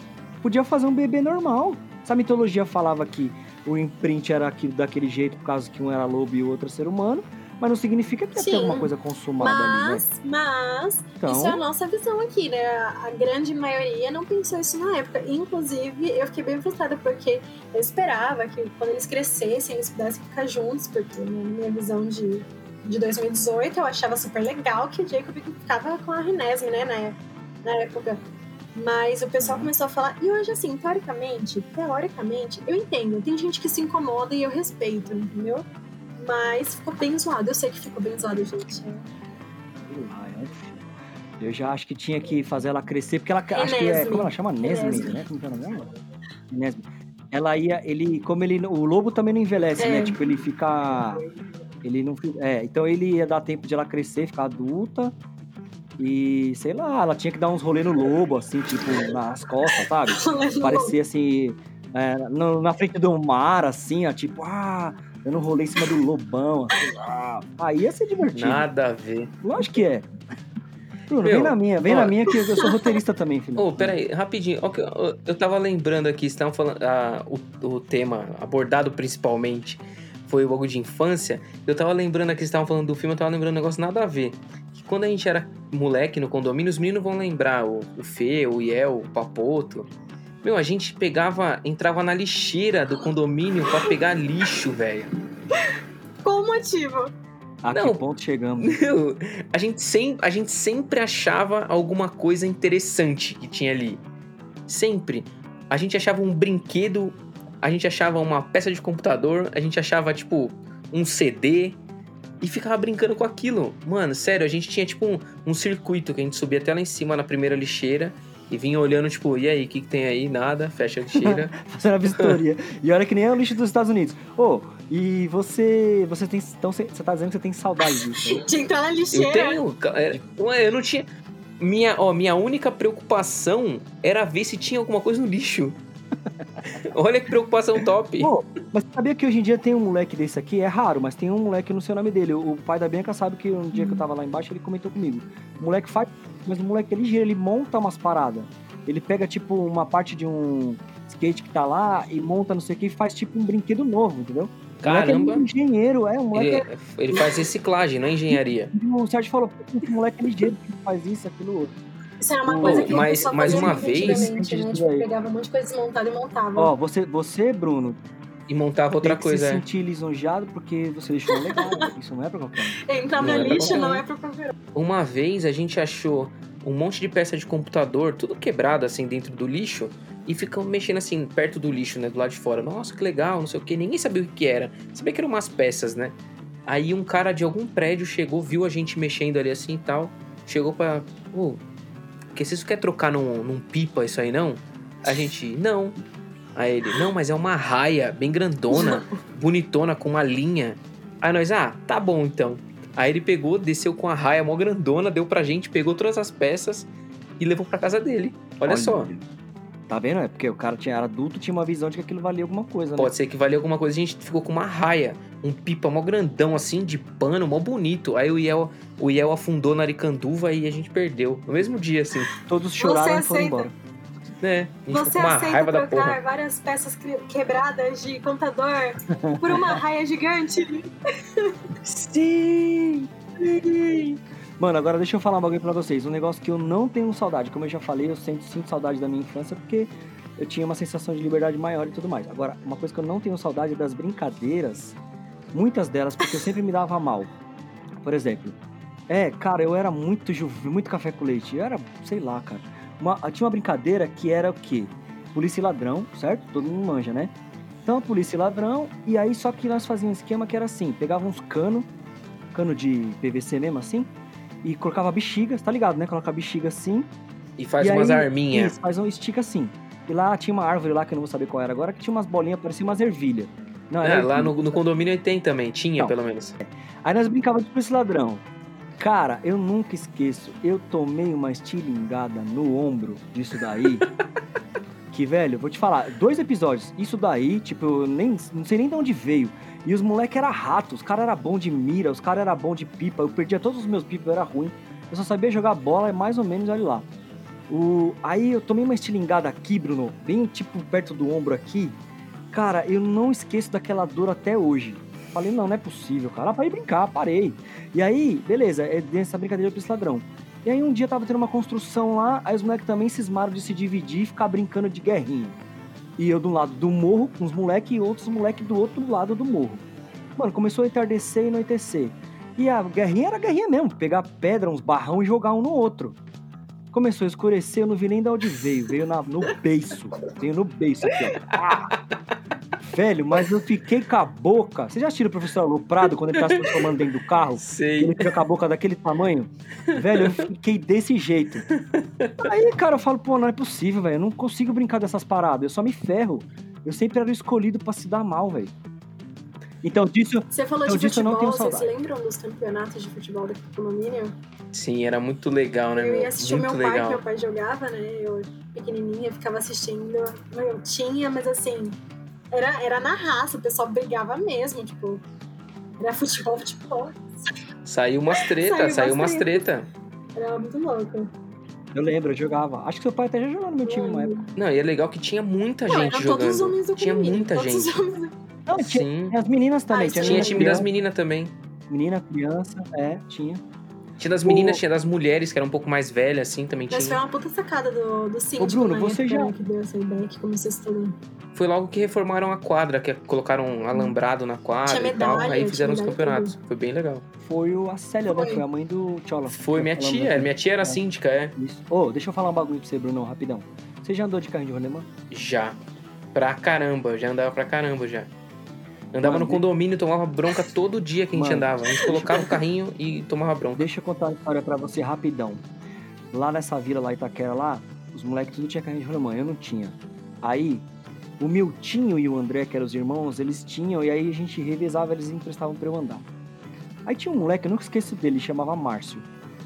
Podia fazer um bebê normal. Se a mitologia falava que o imprint era aquilo, daquele jeito por causa que um era lobo e o outro ser humano, mas não significa que ia ter Sim. alguma coisa consumada ali, né? Mas, mas, Então, isso é a nossa visão aqui, né? A grande maioria não pensou isso na época. Inclusive, eu fiquei bem frustrada porque eu esperava que quando eles crescessem, eles pudessem ficar juntos, porque na minha visão de, de 2018 eu achava super legal que o Jacob ficava com a Renesme, né? Na, na época. Mas o pessoal Uhum. começou a falar, e hoje, assim, teoricamente, teoricamente, eu entendo. Tem gente que se incomoda e eu respeito, entendeu? Mas ficou bem zoado. Eu sei que ficou bem zoado, gente. lá, é. eu já acho que tinha que fazer ela crescer, porque ela acho que é, como ela chama? Nesme, né? Como que é o nome dela? Nesme. Ela ia, ele, como ele, o lobo também não envelhece, É. né? Tipo, ele fica, ele não, é, então ele ia dar tempo de ela crescer, ficar adulta e, sei lá, ela tinha que dar uns rolê no lobo, assim, tipo, nas costas, sabe? Parecia assim, é, no- na frente do mar, assim, ó, tipo, ah, dando um rolê em cima do lobão, assim, ah, aí ia ser divertido. Nada a ver. Lógico que é. Bruno, Meu, vem na minha, vem ó. na minha que eu sou roteirista também, filho. Ô, peraí, rapidinho. Eu, eu tava lembrando aqui, vocês estavam falando. ah, o, o tema abordado principalmente foi o bagulho de infância. Eu tava lembrando aqui, vocês estavam falando do filme, eu tava lembrando um negócio nada a ver. Quando a gente era moleque no condomínio, os meninos vão lembrar o, o Fê, o Iel, o Papoto. Meu, a gente pegava, entrava na lixeira do condomínio pra pegar lixo, velho. Qual o motivo? A não. que ponto chegamos? Meu, a gente, sem, a gente sempre achava alguma coisa interessante que tinha ali. Sempre. A gente achava um brinquedo, a gente achava uma peça de computador, a gente achava, tipo, um CD e ficava brincando com aquilo. Mano, sério, a gente tinha, tipo, um, um circuito que a gente subia até lá em cima na primeira lixeira e vinha olhando, tipo, e aí, o que, que tem aí? Nada, fecha a lixeira. Fazendo a vistoria. e olha que nem é o lixo dos Estados Unidos. Ô, e você. Você tem. Então você tá dizendo que você tem saudade disso. né? De entrar na Eu lixeira. tenho. ca- é, ué, eu não tinha. Minha, ó, minha única preocupação era ver se tinha alguma coisa no lixo. Olha que preocupação top. Pô, mas sabia que hoje em dia tem um moleque desse aqui? É raro, mas tem um moleque no seu nome dele. O pai da Bianca sabe que um dia que eu tava lá embaixo, ele comentou comigo. O moleque faz, mas o moleque é ligeiro, ele monta umas paradas. Ele pega, tipo, uma parte de um skate que tá lá e monta não sei o que e faz, tipo, um brinquedo novo, entendeu? O moleque Caramba. é um engenheiro, é, um moleque Ele, ele faz reciclagem, não é engenharia. é... O Sérgio falou, "Pô, esse moleque é ligeiro, que faz isso, aquilo, outro. Isso era uma Pô, coisa que mas- mas fazia uma vez- né? Tipo, pegava um monte de coisa desmontada e montava. Ó, você, você, Bruno, E montava outra tem que coisa. se é. sentir lisonjeado porque você deixou um legado. Isso não é pra qualquer um. Entrar no é qualquer não é pra qualquer um. Uma vez a gente achou um monte de peça de computador, tudo quebrado assim dentro do lixo, e ficamos mexendo assim perto do lixo, né, do lado de fora. Nossa, que legal, não sei o que. Ninguém sabia o que que era. Sabia que eram umas peças, né? Aí um cara de algum prédio chegou, viu a gente mexendo ali assim e tal. Chegou pra. Ô, que vocês querem trocar num, num pipa isso aí não? A gente, não. Aí ele, não, mas é uma raia bem grandona, bonitona, com uma linha. Aí nós, ah, tá bom então. Aí ele pegou, desceu com a raia mó grandona, deu pra gente, pegou todas as peças e levou pra casa dele. Olha, só. Tá vendo? É porque o cara tinha, era adulto tinha uma visão de que aquilo valia alguma coisa, né? Pode ser que valia alguma coisa. A gente ficou com uma raia, um pipa mó grandão, assim, de pano, mó bonito. Aí o Iel, o Iel afundou na aricanduva e a gente perdeu. No mesmo dia, assim. Todos choraram e foram aceita? embora. Né? Gente Você aceita raiva da trocar porra. várias peças quebradas de computador por uma raia gigante? Sim! Sim! Mano, agora deixa eu falar um bagulho pra vocês. Um negócio que eu não tenho saudade. Como eu já falei, eu sinto, sinto saudade da minha infância porque eu tinha uma sensação de liberdade maior e tudo mais. Agora, uma coisa que eu não tenho saudade é das brincadeiras. Muitas delas, porque eu sempre me dava mal. Por exemplo, é, cara, eu era muito juvenil, muito café com leite. Eu era, sei lá, cara. Uma- tinha uma brincadeira que era o quê? Polícia e ladrão, certo? Todo mundo manja, né? Então, polícia e ladrão, e aí só que nós fazíamos um esquema que era assim: pegava uns cano, cano de PVC mesmo assim, e colocava bexigas, tá ligado, né? Coloca a bexiga assim. E faz e umas aí, arminhas. Isso, faz um estica assim. E lá tinha uma árvore lá que eu não vou saber qual era agora, que tinha umas bolinhas, parecia umas ervilha. Não, É, lá no, no condomínio tem também, tinha Não. pelo menos. Aí nós brincávamos de polícia e ladrão. Cara, eu nunca esqueço, eu tomei uma estilingada no ombro disso daí. que, velho, vou te falar, dois episódios. Isso daí, tipo, eu nem, não sei nem de onde veio. E os moleque era rato, os caras era bom de mira, os caras era bom de pipa. Eu perdia todos os meus pipas, eu era ruim. Eu só sabia jogar bola, é mais ou menos, olha lá. O... Aí eu tomei uma estilingada aqui, Bruno, bem tipo perto do ombro aqui. Cara, eu não esqueço daquela dor até hoje. Falei, não, não é possível, cara. Ah, parei brincar, parei. E aí, beleza, é dessa brincadeira desse ladrão. E aí um dia tava tendo uma construção lá, aí os moleques também cismaram de se dividir e ficar brincando de guerrinha. E eu do lado do morro, com os moleques, e outros moleques do outro lado do morro. Mano, começou a entardecer e anoitecer. E a guerrinha era guerrinha mesmo, pegar pedra, uns barrão e jogar um no outro. Começou a escurecer, eu não vi nem de onde veio. Veio na- no beiço. Veio no beiço aqui, ó. Ah! Velho, mas eu fiquei com a boca. Você já assistiu o professor Aloprado quando ele tá se transformando dentro do carro? Sei. Ele fica com a boca daquele tamanho. Velho, eu fiquei desse jeito. Aí, cara, eu falo, pô, não é possível, velho. Eu não consigo brincar dessas paradas. Eu só me ferro. Eu sempre era o escolhido pra se dar mal, velho. Então, disso. Você falou Eu de disse, eu não futebol, vocês lembram dos campeonatos de futebol do condomínio? Sim, era muito legal, né, Eu ia assistir o Muito meu pai, que legal. meu pai jogava, né? Eu, pequenininha, ficava assistindo. Eu tinha, mas assim, era, era na raça, o pessoal brigava mesmo, tipo. Era futebol, futebol. Saiu umas treta, Saiu saiu, umas umas treta. Era muito louco. Eu lembro, eu jogava. Acho que seu pai até já jogou no meu time uma época. Não, e é legal que tinha muita Não, gente eram todos os jogando. homens do Tinha muita todos os gente. homens do- Não, tinha, Sim. tinha as meninas também. Ah, tinha tinha time das meninas também. menina, criança, é, tinha. Tinha das meninas, Ô- tinha das mulheres, que eram um pouco mais velhas, assim, também Mas foi tinha. uma puta sacada do, do síndico, Bruno, na você época, já- né, que deu essa ideia, que começou isso tudo. Foi logo que reformaram a quadra, que colocaram um alambrado na quadra Tinha e tal. Aí fizeram os campeonatos. Foi bem legal. Foi o- a Célia, né? Foi. Foi a mãe do Tchola. Foi minha tia, minha tia era É. síndica, é. Isso. Ô, deixa eu falar um bagulho pra você, Bruno, rapidão. Você já andou de carrinho de rolemã? Já. Pra caramba, já andava pra caramba já. Andava Mano, no condomínio, tomava bronca todo dia que a gente Mano. andava. A gente colocava o carrinho e tomava bronca. Deixa eu contar uma história pra você rapidão. Lá nessa vila lá Itaquera lá, os moleques tudo tinha carrinho de rolemã, eu não tinha. Aí, o Miltinho e o André, que eram os irmãos, eles tinham, e aí a gente revezava, eles emprestavam pra eu andar. Aí tinha um moleque, eu nunca esqueço dele, chamava Márcio.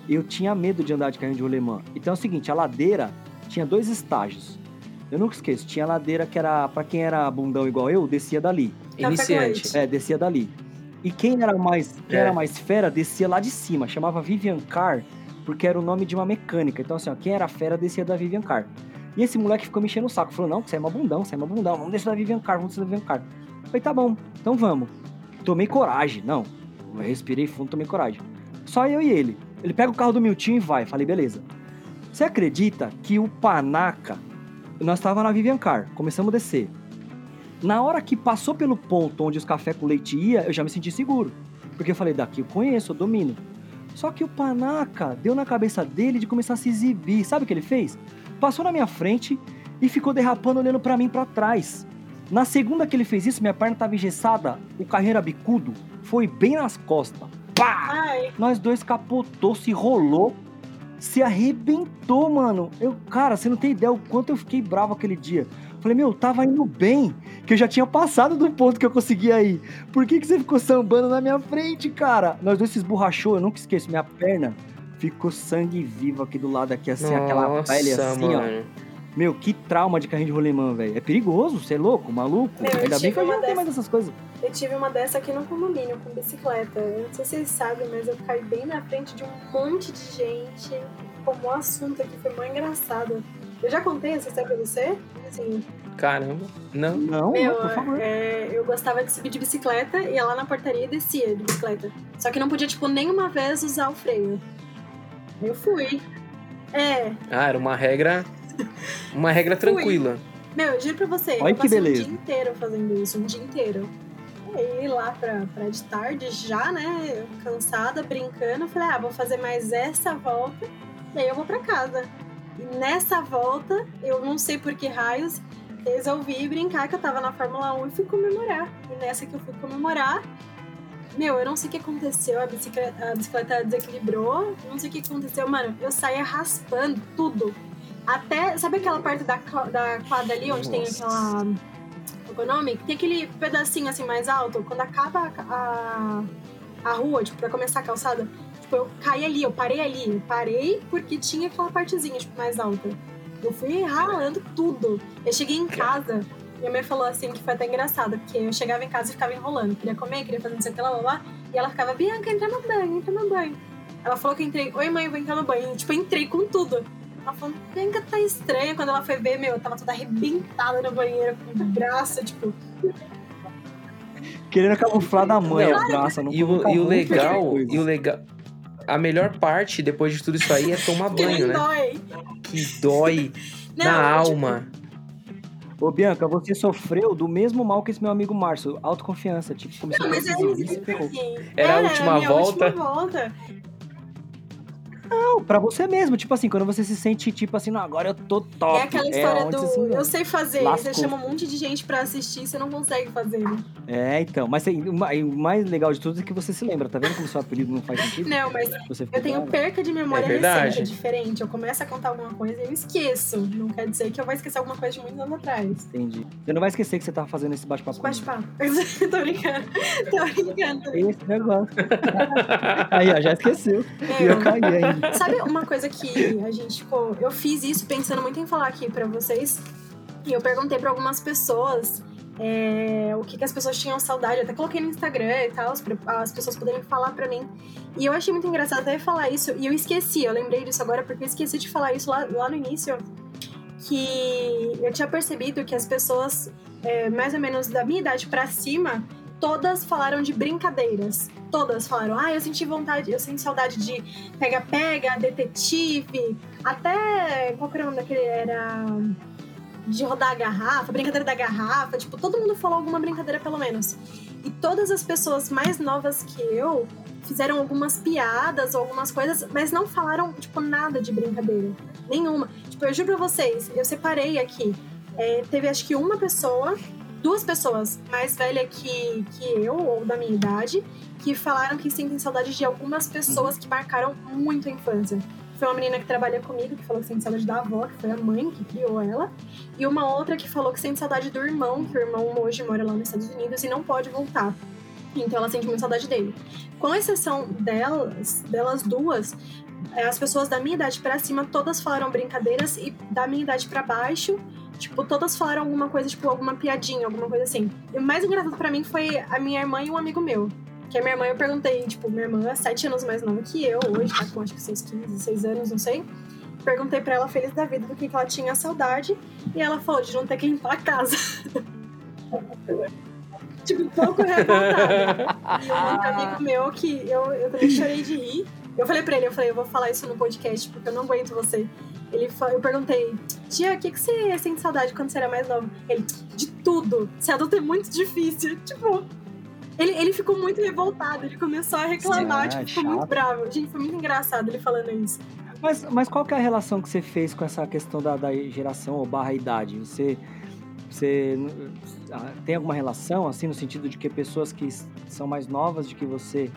eu tinha medo de andar de carrinho de rolemã. Então é o seguinte, a ladeira tinha dois estágios. Eu nunca esqueço, tinha ladeira que era, pra quem era bundão igual eu, descia dali. Iniciante. É, descia dali. E quem era mais, quem É. era mais fera descia lá de cima, chamava Vivian Car, porque era o nome de uma mecânica. Então, assim, ó, quem era fera descia da Vivian Car. E esse moleque ficou me enchendo o saco, falou: não, que você é uma bundão, você é uma bundão, vamos descer da Vivian Car, vamos descer da Vivian Car. Eu falei, tá bom, então vamos. Tomei coragem, não. Eu respirei fundo, tomei coragem. Só eu e ele. Ele pega o carro do Miltinho e vai. Falei, beleza. Você acredita que o Panaca, nós estávamos na Vivian Car, começamos a descer. Na hora que passou pelo ponto onde os café com leite ia, eu já me senti seguro. Porque eu falei, daqui eu conheço, eu domino. Só que o Panaca deu na cabeça dele de começar a se exibir. Sabe o que ele fez? Passou na minha frente e ficou derrapando olhando pra mim pra trás. Na segunda que ele fez isso, minha perna tava engessada, o carrinho era bicudo, foi bem nas costas. Pá! Ai, Nós dois capotou, se rolou, se arrebentou, mano. Eu, cara, você não tem ideia o quanto eu fiquei bravo aquele dia. Falei, meu, tava indo bem, que eu já tinha passado do ponto que eu conseguia ir. Por que, que você ficou sambando na minha frente, cara? Nós dois se esborrachou, eu nunca esqueço, minha perna ficou sangue vivo aqui do lado aqui, assim, aquela Nossa, pele assim, ó. Meu, que trauma de carrinho de rolemã, velho. É perigoso, você é louco, maluco. Meu, eu Ainda bem que tive eu já uma não tenho mais dessas. essas coisas. eu tive uma dessa aqui no condomínio com bicicleta. Eu não sei se vocês sabem, mas eu caí bem na frente de um monte de gente. Como o assunto aqui foi mó engraçado. Eu já contei essa história pra você? Assim, Caramba. Não. Não, Meu, não, por favor. é, eu gostava de subir de bicicleta, ia lá na portaria e descia de bicicleta. Só que não podia, tipo, nenhuma vez usar o freio. Eu fui. É, Ah, era uma regra. Uma regra Fui. tranquila. meu, eu juro pra você, Olha eu que passei beleza. um dia inteiro fazendo isso, um dia inteiro. Aí lá pra, pra de tarde já, né, cansada, brincando, eu falei, ah, vou fazer mais essa volta, e aí eu vou pra casa. E nessa volta, eu não sei por que raios, resolvi brincar que eu tava na Fórmula 1 e fui comemorar. E nessa que eu fui comemorar, meu, eu não sei o que aconteceu, a bicicleta, a bicicleta desequilibrou, não sei o que aconteceu, mano, eu saí raspando tudo. Até, sabe aquela parte da, da quadra ali, onde tem Nossa. aquela... Qual é o nome? Tem aquele pedacinho assim mais alto, quando acaba a, a, a rua, tipo, pra começar a calçada, tipo, eu caí ali, eu parei ali, eu parei porque tinha aquela partezinha, tipo, mais alta. Eu fui ralando tudo. Eu cheguei em casa, minha mãe falou assim que foi até engraçado, porque eu chegava em casa e ficava enrolando. Queria comer, queria fazer não sei o que lá, lá, lá. E ela ficava, Bianca, entra no banho, entra no banho. Ela falou que eu entrei, oi mãe, eu vou entrar no banho. E, tipo, eu entrei com tudo. Ela falou, Bianca tá estranha. Quando ela foi ver, meu, eu tava toda arrebentada no banheiro, com o braço, tipo. Querendo camuflar da mãe Não, o braço. Não E o, e o muito legal, e o legal. A melhor parte depois de tudo isso aí é tomar que banho, né? dói. Que dói Não, na tipo, alma. Ô, Bianca, você sofreu do mesmo mal que esse meu amigo Márcio. Autoconfiança. Tipo, começou a Mas é se isso, assim, Era a última minha volta. última volta. Não, pra você mesmo. Tipo assim, quando você se sente, tipo assim, não, agora eu tô top. É aquela história onde do você se engana. eu sei fazer, Lascou. você chama um monte de gente pra assistir, você não consegue fazer. É, então. Mas assim, o ma- o mais legal de tudo é que você se lembra. Tá vendo como seu apelido não faz sentido? Não, mas Você eu tenho brava. perca de memória É verdade. recente, é diferente. Eu começo a contar alguma coisa e eu esqueço. Não quer dizer que eu vou esquecer alguma coisa de muitos anos atrás. Entendi. Você não vai esquecer que você tava fazendo esse bate-papo. Bate-papo. tô brincando. Tô brincando. Esse negócio. Aí, ó, já esqueceu. E eu caí ainda. Sabe uma coisa que a gente ficou. Eu fiz isso pensando muito em falar aqui pra vocês. E eu perguntei pra algumas pessoas é, o que, que as pessoas tinham saudade. Eu até coloquei no Instagram e tal, pra as pessoas poderem falar pra mim. E eu achei muito engraçado até falar isso. E eu esqueci, eu lembrei disso agora porque eu esqueci de falar isso lá, lá no início. Que eu tinha percebido que as pessoas, é, mais ou menos da minha idade pra cima, todas falaram de brincadeiras. Todas falaram, ah, eu senti vontade, eu senti saudade de pega-pega, detetive, até. Qual era o nome daquele? Era. De rodar a garrafa, brincadeira da garrafa. Tipo, todo mundo falou alguma brincadeira pelo menos. E todas as pessoas mais novas que eu fizeram algumas piadas ou algumas coisas, mas não falaram, tipo, nada de brincadeira. Nenhuma. Tipo, eu juro pra vocês, eu separei aqui. É, teve acho que uma pessoa, duas pessoas mais velha que, que eu, ou da minha idade, que falaram que sentem saudade de algumas pessoas que marcaram muito a infância. Foi uma menina que trabalha comigo, que falou que sente saudade da avó, que foi a mãe que criou ela. E uma outra que falou que sente saudade do irmão, que o irmão hoje mora lá nos Estados Unidos e não pode voltar. Então ela sente muita saudade dele. Com exceção delas, delas duas, as pessoas da minha idade pra cima todas falaram brincadeiras e da minha idade pra baixo, tipo, todas falaram alguma coisa, tipo, alguma piadinha, alguma coisa assim. E o mais engraçado pra mim foi a minha irmã e um amigo meu. Que a minha irmã, eu perguntei, tipo, minha irmã é sete anos mais nova que eu, hoje tá com acho que seus 15, 6 anos, não sei. Perguntei pra ela, feliz da vida, do que, que ela tinha saudade. E ela falou de não ter que limpar a casa. tipo, um pouco revoltada. E um amigo meu que eu, eu também chorei de rir. Eu falei pra ele, eu falei, eu vou falar isso no podcast, porque eu não aguento você. Ele eu perguntei, tia, o que, que você sente saudade quando você era mais novo? Ele, de tudo. Ser adulto é muito difícil. Tipo, ele, ele ficou muito revoltado, ele começou a reclamar, tipo, ficou muito bravo. Gente, foi muito engraçado ele falando isso. Mas, mas qual que é a relação que você fez com essa questão da, da geração ou barra idade? Você, você ah, tem alguma relação, assim, no sentido de que pessoas que são mais novas de que você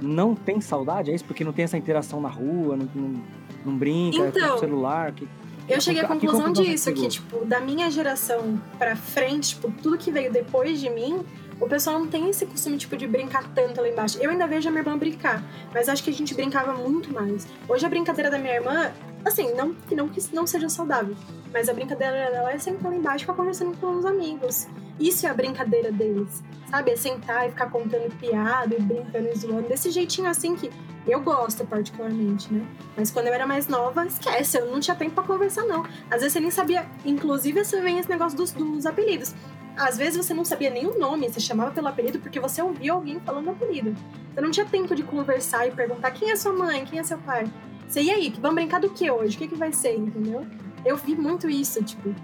não tem saudade? É isso? Porque não tem essa interação na rua, não, não, não brinca, é Então, o celular? Que... Eu cheguei à conclusão disso, que, tipo, da minha geração pra frente, tipo, tudo que veio depois de mim, o pessoal não tem esse costume, tipo, de brincar tanto lá embaixo. Eu ainda vejo a minha irmã brincar, mas acho que a gente brincava muito mais. Hoje a brincadeira da minha irmã, assim, não que não, que não seja saudável, mas a brincadeira dela é sentar lá embaixo e ficar conversando com os amigos. Isso é a brincadeira deles, sabe? É sentar e ficar contando piada e brincando e zoando, desse jeitinho assim que eu gosto particularmente, né? Mas quando eu era mais nova, esquece, eu não tinha tempo pra conversar, não. Às vezes você nem sabia, inclusive você vem esse negócio dos, dos apelidos. Às vezes você não sabia nem o nome, você chamava pelo apelido porque você ouvia alguém falando apelido. Você não tinha tempo de conversar e perguntar quem é sua mãe, quem é seu pai. Você, e aí, vamos brincar do que hoje? O que, que vai ser, entendeu? Eu vi muito isso, tipo,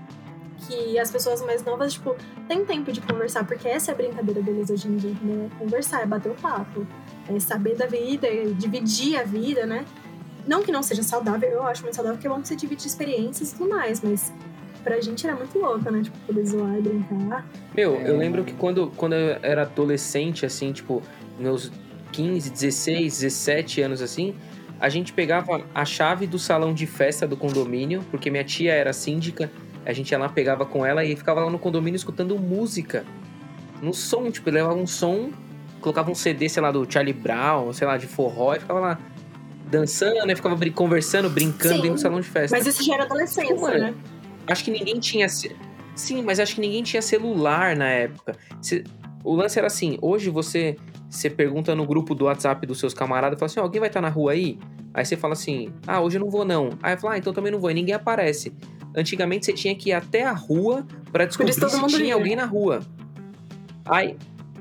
que as pessoas mais novas, tipo, têm tempo de conversar, porque essa é a brincadeira deles hoje em dia, entendeu? É conversar, é bater o papo, é saber da vida, é dividir a vida, né? Não que não seja saudável, eu acho muito saudável, porque é bom você dividir experiências e tudo mais, mas pra gente era muito louco, né? Tipo, poder zoar e brincar. Meu, É. eu lembro que quando, quando eu era adolescente, assim, tipo, meus 15, 16, 17 anos, assim, a gente pegava a chave do salão de festa do condomínio, porque minha tia era síndica, a gente ia lá, pegava com ela e ficava lá no condomínio escutando música. No som, tipo, levava um som, colocava um CD, sei lá, do Charlie Brown, sei lá, de forró, e ficava lá dançando, e ficava conversando, brincando Sim, dentro do salão de festa. Mas isso já era adolescência, Mano, né? Acho que ninguém tinha. Sim, mas acho que ninguém tinha celular na época. O lance era assim: hoje você, você pergunta no grupo do WhatsApp dos seus camaradas, fala assim: "Ó, alguém vai estar na rua aí? Aí você fala assim: ah, hoje eu não vou não. Aí fala: ah, então também não vou. E ninguém aparece. Antigamente você tinha que ir até a rua pra descobrir se tinha alguém na rua. Aí,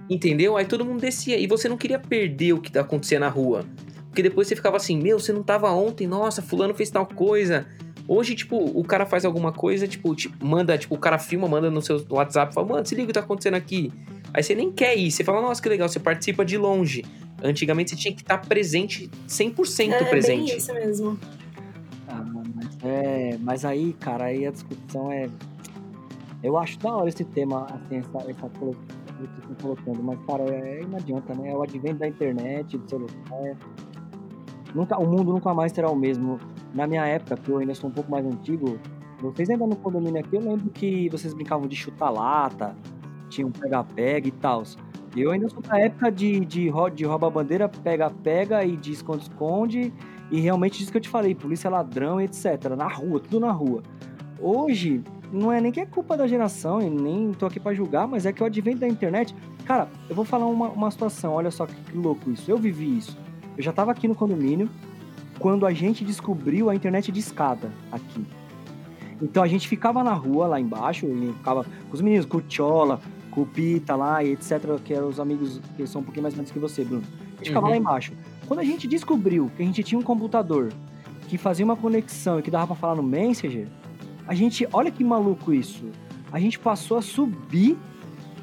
entendeu? Aí todo mundo descia. E você não queria perder o que acontecia na rua. Porque depois você ficava assim: meu, você não tava ontem, nossa, Fulano fez tal coisa. Hoje, tipo, o cara faz alguma coisa, tipo, tipo, manda, tipo, o cara filma, manda no seu WhatsApp, fala, mano, se liga o que tá acontecendo aqui. Aí você nem quer ir, você fala, nossa, que legal, você participa de longe. Antigamente você tinha que estar presente, 100% É presente. bem isso mesmo. Ah, mas, é, mas aí, cara, aí a discussão é. Eu acho da hora esse tema, assim, essa, essa colo- que vocês estão colocando, mas, cara, é, não adianta, né? É o advento da internet, do celular. Nunca, o mundo nunca mais será o mesmo. Na minha época, que eu ainda sou um pouco mais antigo, vocês ainda no condomínio aqui, eu lembro que vocês brincavam de chutar lata, tinha um pega-pega e tal. Eu ainda sou da época de, de, de rouba-bandeira, pega-pega e de esconde-esconde. E realmente isso que eu te falei, polícia ladrão etc. Na rua, tudo na rua. Hoje, não é nem que é culpa da geração, e nem tô aqui pra julgar, mas é que o advento da internet. Cara, eu vou falar uma, uma situação, olha só que, que louco isso. Eu vivi isso. Eu já tava aqui no condomínio quando a gente descobriu a internet de escada aqui. Então a gente ficava na rua lá embaixo, e ficava com os meninos, com o Tchola, com o Pita lá e etc, que eram os amigos que são um pouquinho mais velhos que você, Bruno. A gente ficava Uhum. lá embaixo. Quando a gente descobriu que a gente tinha um computador que fazia uma conexão e que dava pra falar no Messenger, a gente, olha que maluco isso. A gente passou a subir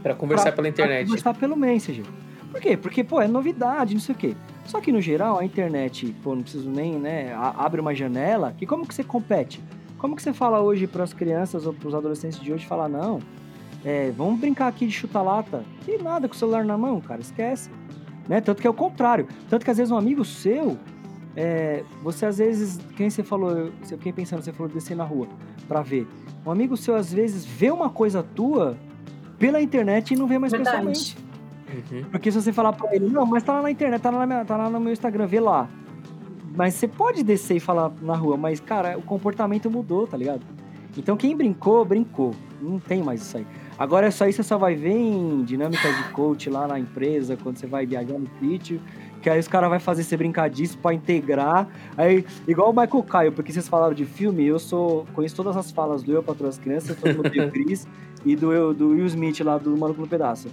Pra conversar pra- pela pra internet. conversar pelo Messenger. Por quê? Porque, pô, é novidade, não sei o quê. Só que, no geral, a internet, pô, não preciso nem, né, abre uma janela, que como que você compete? Como que você fala hoje para as crianças ou para os adolescentes de hoje, falar, não, é, vamos brincar aqui de chuta-lata. E nada, com o celular na mão, cara, esquece. Né? Tanto que é o contrário. Tanto que, às vezes, um amigo seu, é, você, às vezes, quem você falou, fiquei pensando, você falou de descer na rua pra ver. Um amigo seu, às vezes, vê uma coisa tua pela internet e não vê mais pessoalmente. Verdade. Uhum. Porque se você falar pra ele, não, mas tá lá na internet, tá lá, na minha- tá lá no meu Instagram, vê lá. mas você pode descer e falar na rua, mas, cara, o comportamento mudou, tá ligado? Então quem brincou, brincou. Não tem mais isso aí. Agora isso aí você só vai ver em dinâmicas de coach lá na empresa, quando você vai viajar no sítio, que aí os caras vão fazer você brincar disso pra integrar. Aí, igual o Michael Caio, porque vocês falaram de filme, eu sou. conheço todas as falas do Eu Patrão as Crianças, tem Chris e do, do Will Smith lá do Maluco no Pedaço.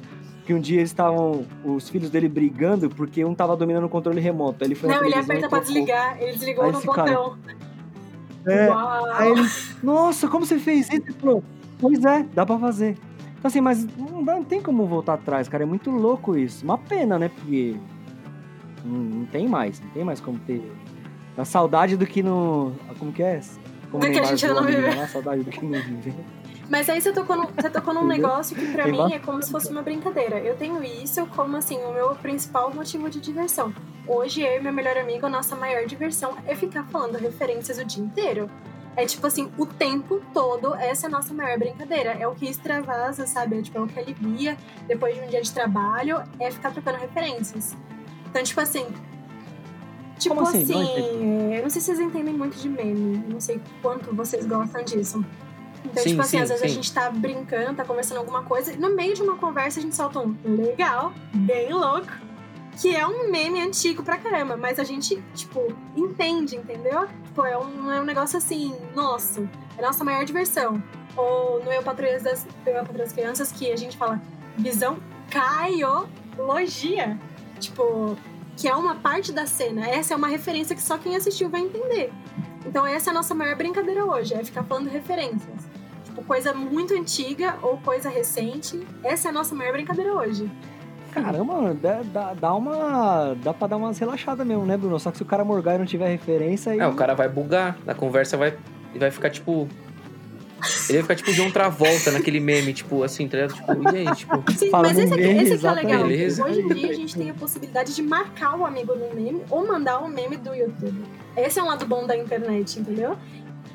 Que um dia eles estavam, os filhos dele brigando porque um tava dominando o controle remoto. Ele foi Não, ele aperta pra desligar, ele desligou Aí no esse cara- botão. É! Aí ele, nossa, como você fez isso? Ele falou, pois é, dá pra fazer. Então assim, mas não, dá- não tem como voltar atrás, cara. É muito louco isso. Uma pena, né? Porque não, não tem mais, não tem mais como ter. A saudade do que no. Como que é? Como Do que a gente não né? viveu. A saudade do que não viver. Mas aí você tocou, no- você tocou num negócio que pra Tem mim é como se fosse uma brincadeira. Eu tenho isso como assim, o meu principal motivo de diversão. Hoje eu e meu melhor amigo, a nossa maior diversão é ficar falando referências o dia inteiro. É tipo assim, o tempo todo, essa é a nossa maior brincadeira. É o que extravasa, sabe? É, tipo, é o que alivia depois de um dia de trabalho, é ficar trocando referências. Então, tipo assim. Tipo Como assim? assim, eu não sei se vocês entendem muito de meme. Não sei quanto vocês gostam disso. Então, Sim, tipo assim, sim, às vezes a sim. gente tá brincando, tá conversando alguma coisa, e no meio de uma conversa a gente solta um legal, bem louco, que é um meme antigo pra caramba, mas a gente, tipo, entende, entendeu? Tipo, é um, é um negócio assim, nossa, é nossa maior diversão. Ou no Eu Patrulhas das, das Crianças, que a gente fala visão caiologia. Tipo, que é uma parte da cena. Essa é uma referência que só quem assistiu vai entender. Então essa é a nossa maior brincadeira hoje, é ficar falando referências. Tipo, coisa muito antiga ou coisa recente. Essa é a nossa maior brincadeira hoje. Caramba, mano, dá, dá, dá uma. Dá pra dar umas relaxadas mesmo, né, Bruno? Só que se o cara morgar e não tiver referência aí. É, o cara vai bugar, na conversa vai, ele vai ficar tipo. Ele vai ficar tipo John Travolta naquele meme, tipo, assim, tá ligado? Tipo, e aí, tipo. Sim, Fala mas esse aqui, meme, esse aqui é legal. exatamente. Beleza. Hoje em dia a gente tem a possibilidade de marcar o amigo no meme ou mandar um meme do YouTube. Esse é um lado bom da internet, entendeu?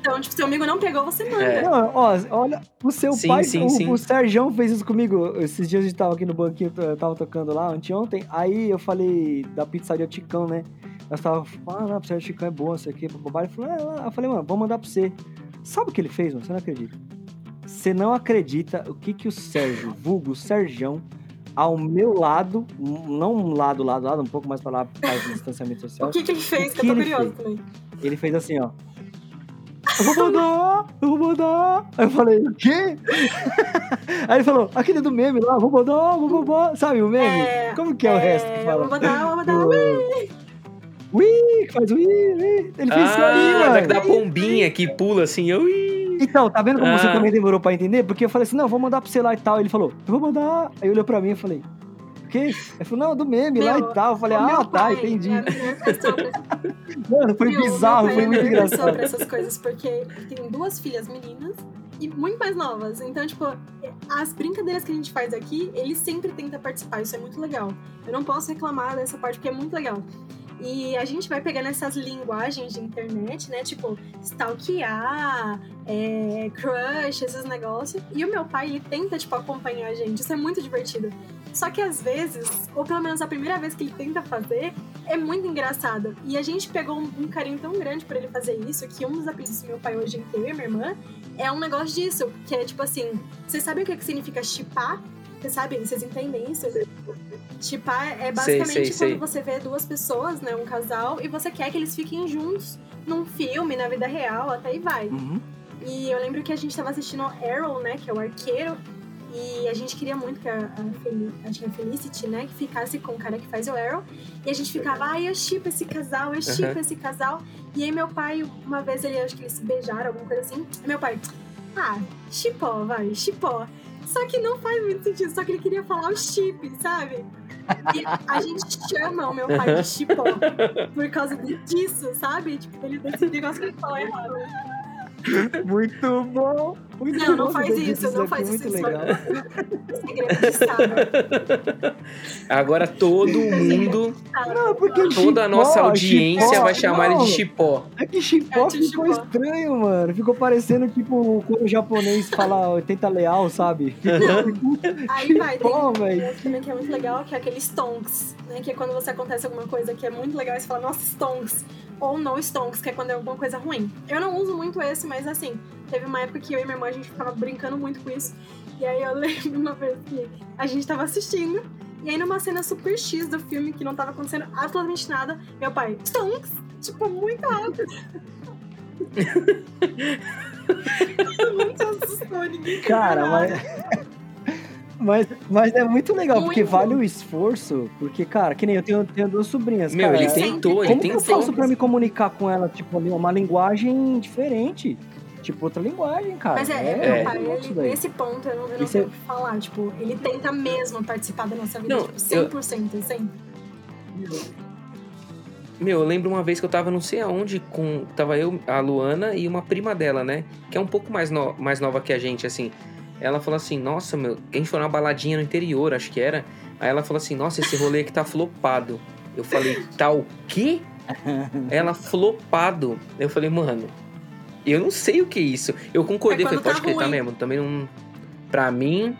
Então, tipo, seu amigo não pegou, você manda. É. Não, ó, olha, o seu Sim, pai, sim, o, sim. o Sergião fez isso comigo. Esses dias a gente tava aqui no banquinho, eu tava tocando lá, anteontem. Aí eu falei da pizzaria Ticão, né? Nós tava falando, ah, a pizzaria Ticão é boa, não sei o quê, babá. Ele falou, é, lá. eu falei, mano, vou mandar pra você. Sabe o que ele fez, mano? Você não acredita. Você não acredita o que que o Sérgio, vulgo Sergião, ao meu lado, não um lado, lado, lado, um pouco mais pra lá, por causa do distanciamento social. O que, que ele fez? Que que eu tô fez? também. Ele fez assim, ó. Eu vou mandar, eu vou mandar. Aí eu falei, o quê? Aí ele falou, aquele do meme lá, vou mandar, vou mandar. Sabe o meme? É, Como que é, o resto que É, fala? vou mandar, vou mandar. Do- Ui, que faz ui, ui. Ele fez isso aí, Ah, mano. da pombinha que pula assim, eu. ih. Então, tá vendo como você Ah. também demorou pra entender? Porque eu falei assim, não, vou mandar pra você lá e tal. Ele falou, eu vou mandar. Aí olhou pra mim e falei, quê? Ele falou, não, do meme lá Meu, e tal. Eu falei, ah, tá, pai entendi. É pra Mano, foi Meu, bizarro, meu pai foi é muito engraçado. pra essas coisas, porque tem duas filhas meninas e muito mais novas. Então, tipo, as brincadeiras que a gente faz aqui, ele sempre tenta participar. Isso é muito legal. Eu não posso reclamar dessa parte, porque é muito legal. E a gente vai pegando essas linguagens de internet, né? Tipo, stalkear, é, crush, esses negócios. E o meu pai, ele tenta, tipo, acompanhar a gente. Isso é muito divertido. Só que às vezes, ou pelo menos a primeira vez que ele tenta fazer, é muito engraçado. E a gente pegou um, um carinho tão grande por ele fazer isso que um dos apelidos do meu pai hoje em e minha irmã é um negócio disso. Que é tipo assim: vocês sabem o que, que significa chipar? Vocês sabem? Vocês entendem isso? Chipar é basicamente sei, quando sei. você vê duas pessoas, né? Um casal, e você quer que eles fiquem juntos num filme, na vida real, até aí vai. Uhum. E eu lembro que a gente tava assistindo Arrow, né? Que é o arqueiro. E a gente queria muito que a, a, acho que a Felicity, né? Que ficasse com o cara que faz o Arrow. E a gente ficava, ai, eu chipo esse casal, eu chipo Aham. esse casal. E aí meu pai, uma vez ele, acho que eles se beijaram, alguma coisa assim. E meu pai, ah, chipó, vai, chipó. Só que não faz muito sentido, só que ele queria falar o chip, sabe? E a gente chama o meu pai de chipó por causa disso, sabe? Tipo, ele desse negócio que ele falou errado. Muito bom, Muito Não, não faz dito isso, não faz muito isso. legal. Estado. Agora todo mundo, Não, porque toda a nossa audiência chipó, vai chamar ele de não. chipó. É que chipó É, ficou chipó. estranho, mano. Ficou parecendo tipo quando o japonês fala 80 leal, sabe? Aí vai, tem Chipó, um outro também que é muito legal, que é aquele stonks, né? Que é quando você acontece alguma coisa que é muito legal e você fala, nossa, stonks. Ou no stonks, que é quando é alguma coisa ruim. Eu não uso muito esse, mas assim, teve uma época que eu e minha irmã a gente ficava brincando muito com isso. E aí eu lembro uma vez que a gente tava assistindo, e aí numa cena super X do filme, que não tava acontecendo absolutamente nada, meu pai, stonks! Tipo, muito alto. muito assustou, ninguém Cara, mas. Mas, mas é muito legal, porque Muito. vale o esforço. Porque, cara, que nem eu tenho, tenho duas sobrinhas. Meu, cara, ele é- tentou, ele Como que eu tentou. faço pra me comunicar com ela, tipo, uma linguagem diferente? Tipo, outra linguagem, cara. Mas é, é, meu é. pai, isso ele, nesse ponto eu não, eu não Isso é- tenho o que falar. Tipo, ele tenta mesmo participar da nossa vida, Não, tipo, eu- 100%, assim. Meu, eu lembro uma vez que eu tava não sei aonde com. Tava eu, a Luana e uma prima dela, né? Que é um pouco mais, no- mais nova que a gente, assim. Ela falou assim, nossa, meu, a gente foi numa baladinha no interior, acho que era. Aí ela falou assim, nossa, esse rolê aqui tá flopado. Eu falei, tá o quê? Ela flopado. Eu falei, mano, eu não sei o que é isso. Eu concordei, É falei, tá pode tá ruim. mesmo. Também não. Pra mim.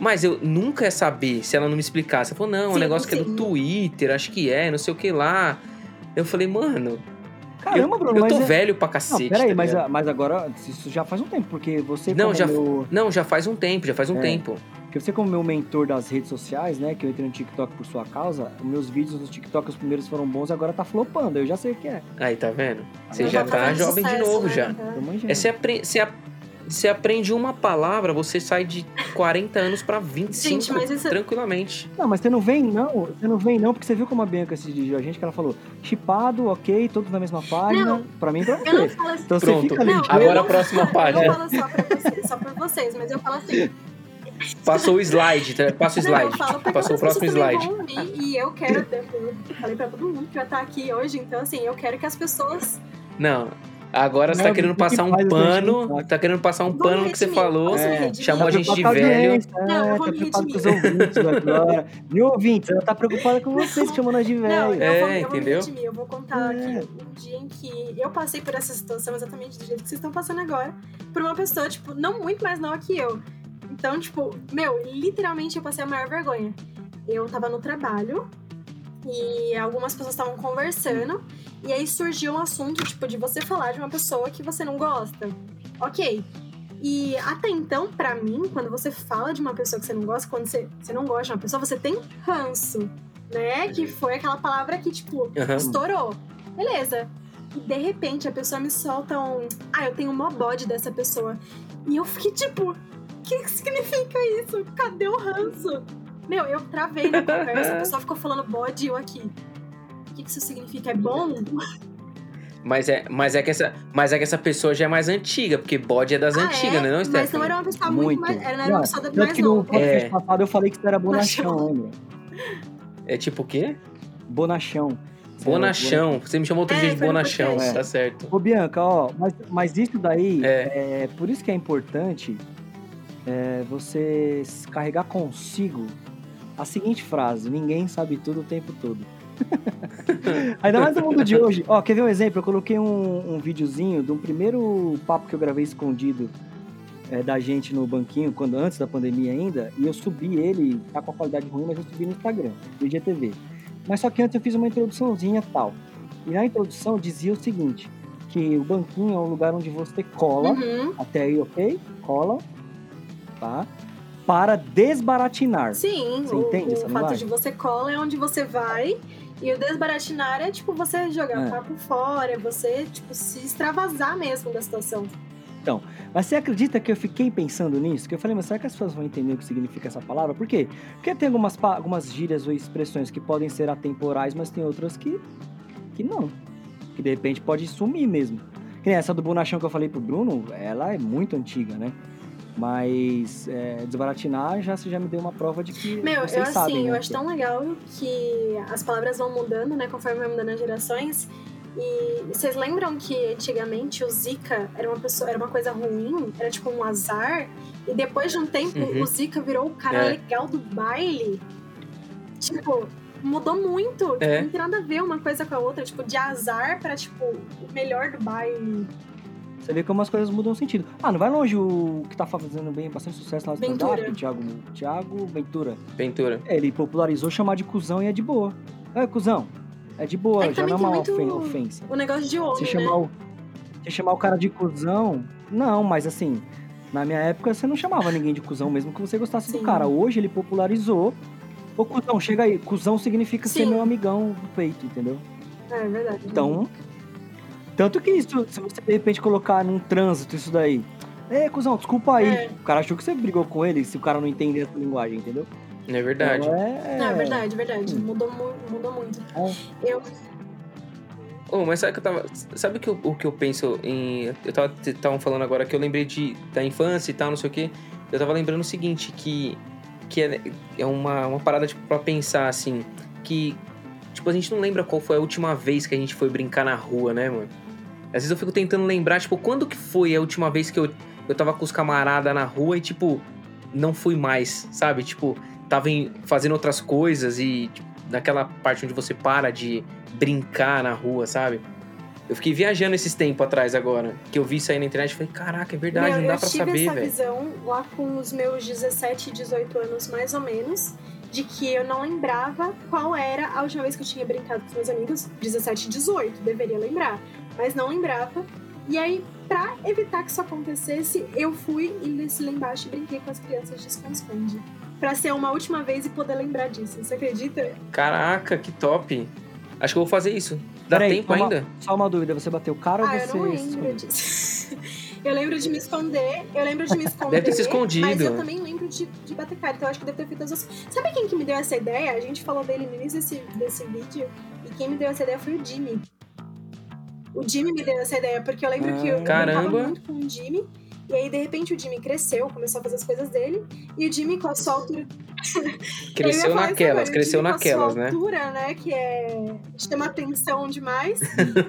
Mas eu nunca ia saber se ela não me explicasse. Ela falou, não, é um Sim, negócio que é do Twitter, acho que é, não sei o que lá. Eu falei, mano, Caramba, eu, Bruno, eu mas. tô é- velho pra Não, cacete. peraí, tá mas, mas agora, isso já faz um tempo, porque você Não, já- meu, Não, já faz um tempo, já faz um É. tempo. Porque você como meu mentor das redes sociais, né, que eu entrei no TikTok por sua causa, os meus vídeos no TikTok, os primeiros foram bons, agora tá flopando, eu já sei o que é. Aí, tá vendo? Você Eu já tá jovem de novo né? já. Manjando. É, você, apre- você a- você aprende uma palavra, você sai de 40 anos pra 25 Gente, mas isso- tranquilamente. Não, mas você não vem não, você não vem não, porque você viu como a Bianca se dirigiu a gente, que ela falou, chipado, ok, todos na mesma página, Não. pra mim pra Eu não você. falo assim. Então Pronto. você fica Não, ligeiro. Agora a próxima não, página. Eu não falo só pra vocês, só pra vocês, mas eu falo assim. Passou o slide, tá? passa o Não, slide. eu porque Passou o próximo slide. ouvir, E eu quero, eu falei pra todo mundo que vai estar aqui hoje, então assim, eu quero que as pessoas. Não. Agora você Não, tá querendo o que passar um a gente pano. não Tá querendo passar um Vou pano no que você falou. É, chamou a Tá gente de com a velho. audiência, Não, eu É, vou tá me preocupado com os redimir. ouvintes agora. Viu, ouvintes? Ela tá preocupada com vocês, chamando nós de Não, velho. eu, É, vou, eu vou entendeu? redimir. Eu vou contar É. aqui um dia em que eu passei por essa situação exatamente do jeito que vocês estão passando agora, por uma pessoa, tipo, não muito mais nova que eu. Então, tipo, meu, literalmente eu passei a maior vergonha. Eu tava no trabalho e algumas pessoas estavam conversando, e aí surgiu um assunto, tipo, de você falar de uma pessoa que você não gosta. Ok. E até então, pra mim, quando você fala de uma pessoa que você não gosta, quando você, você não gosta de uma pessoa, você tem ranço, né? Que foi aquela palavra que, tipo, Aham. estourou. Beleza. E de repente a pessoa me solta um. Ah, eu tenho mó bode dessa pessoa. E eu fiquei tipo, que que significa isso? Cadê o ranço? Meu, eu travei na conversa, a pessoa ficou falando bode e eu aqui. O que que isso significa? É bom? Mas é, mas, é que essa, mas é que essa pessoa já é mais antiga, porque bode é das Ah, antigas, é? né, não, Mas não era uma pessoa muito, Muito. mais. Era, era Não, uma pessoa da mais que no podcast É. passado eu falei que você era bonachão, lembra? É tipo o quê? Bonachão. Era Bonachão. Você me chamou outro É, dia de bonachão, podcast. tá certo. Ô, Bianca, ó, mas, mas isso daí, É. é. por isso que é importante é, você carregar consigo a seguinte frase: ninguém sabe tudo o tempo todo. Ainda mais no mundo de hoje. Ó, quer ver um exemplo? Eu coloquei um, um videozinho de um primeiro papo que eu gravei escondido é, da gente no banquinho, quando antes da pandemia ainda, e eu subi ele, tá com a qualidade ruim, mas eu subi no Instagram, do IGTV. Mas só que antes eu fiz uma introduçãozinha tal. E na introdução dizia o seguinte: que o banquinho é um lugar onde você cola, Uhum. até aí, ok? Cola, tá? Para desbaratinar. Sim, Você o, entende o essa fato de você cola é onde você vai. E o desbaratinar é tipo você jogar É. papo fora, é você tipo se extravasar mesmo da situação. Mas você acredita que eu fiquei pensando nisso? Que eu falei, mas será que as pessoas vão entender o que significa essa palavra? Por quê? Porque tem algumas, algumas gírias ou expressões que podem ser atemporais, mas tem outras que, que não. Que de repente pode sumir mesmo. Que nem essa do bonachão que eu falei pro Bruno, ela é muito antiga, né? Mas é, desbaratinar já, você já me deu uma prova de que Meu, vocês eu sabem, assim, né? eu acho tão legal que as palavras vão mudando, né, conforme vai mudando as gerações. E vocês lembram que antigamente o Zika era uma pessoa, era uma coisa ruim, era tipo um azar, e depois de um tempo Uhum. o Zika virou o cara É. legal do baile? Tipo, mudou muito. Tipo, É. Não tem nada a ver uma coisa com a outra, tipo, de azar pra tipo o melhor do baile. Você vê como as coisas mudam o sentido. Ah, não vai longe o que tá fazendo bem, bastante sucesso lá no stand-up, o Thiago, Thiago Ventura. Ventura. Ele popularizou chamar de cuzão e é de boa. É, cuzão. É de boa, É já não é uma muito- ofensa. O negócio de homem, Você né? chamar, o, você chamar o cara de cuzão, não, mas assim, na minha época você não chamava ninguém de cuzão mesmo que você gostasse do Sim. cara. Hoje ele popularizou. Ô, cuzão, chega aí. Cuzão significa ser Sim. meu amigão do peito, entendeu? É verdade. Então, tanto que isso, se você de repente colocar num trânsito isso daí. Ê, cuzão, desculpa aí. É. O cara achou que você brigou com ele se o cara não entender essa linguagem, entendeu? É verdade. Então, é... Não, é verdade, verdade. Hum. Mudou, mu- mudou muito. É. Eu, Oh, mas sabe que eu tava. Sabe o que eu, o que eu penso em. Eu tava estavam falando agora que eu lembrei de, da infância e tal, não sei o quê. Eu tava lembrando o seguinte, que. Que é, é uma, uma parada, tipo, pra pensar assim. Que. Tipo, a gente não lembra qual foi a última vez que a gente foi brincar na rua, né, mano? Às vezes eu fico tentando lembrar, tipo, quando que foi a última vez que eu, eu tava com os camaradas na rua e, tipo, não fui mais, sabe? Tipo, tava em- fazendo outras coisas e, tipo, naquela parte onde você para de brincar na rua, sabe? Eu fiquei viajando esses tempos atrás agora, que eu vi isso aí na internet e falei, caraca, é verdade, meu, não dá eu pra tive saber, essa velho. visão lá com os meus 17, 18 anos, mais ou menos, de que eu não lembrava qual era a última vez que eu tinha brincado com os meus amigos. 17, 18, deveria lembrar, mas não lembrava. E aí, pra evitar que isso acontecesse, eu fui e desci lá embaixo e brinquei com as crianças de esconde-esconde. Pra ser uma última vez e poder lembrar disso. Você acredita? Caraca, que top. Acho que eu vou fazer isso. Dá Peraí, tempo uma- ainda? Só uma dúvida, você bateu o cara Ah, ou eu você... não lembro disso. Eu lembro de me esconder, eu lembro de me esconder. Deve ter se escondido. Mas eu também lembro de, de bater cara, então eu acho que deve ter feito as duas. Sabe quem que me deu essa ideia? A gente falou dele no início desse, desse vídeo, e quem me deu essa ideia foi o Jimmy. O Jimmy me deu essa ideia, porque eu lembro que eu, Caramba. muito com o Jimmy, e aí de repente o Jimmy cresceu, começou a fazer as coisas dele, e o Jimmy com a sua altura. Cresceu naquelas, cresceu Jimmy naquelas, com a né? sua altura, né? Que é. chama atenção demais.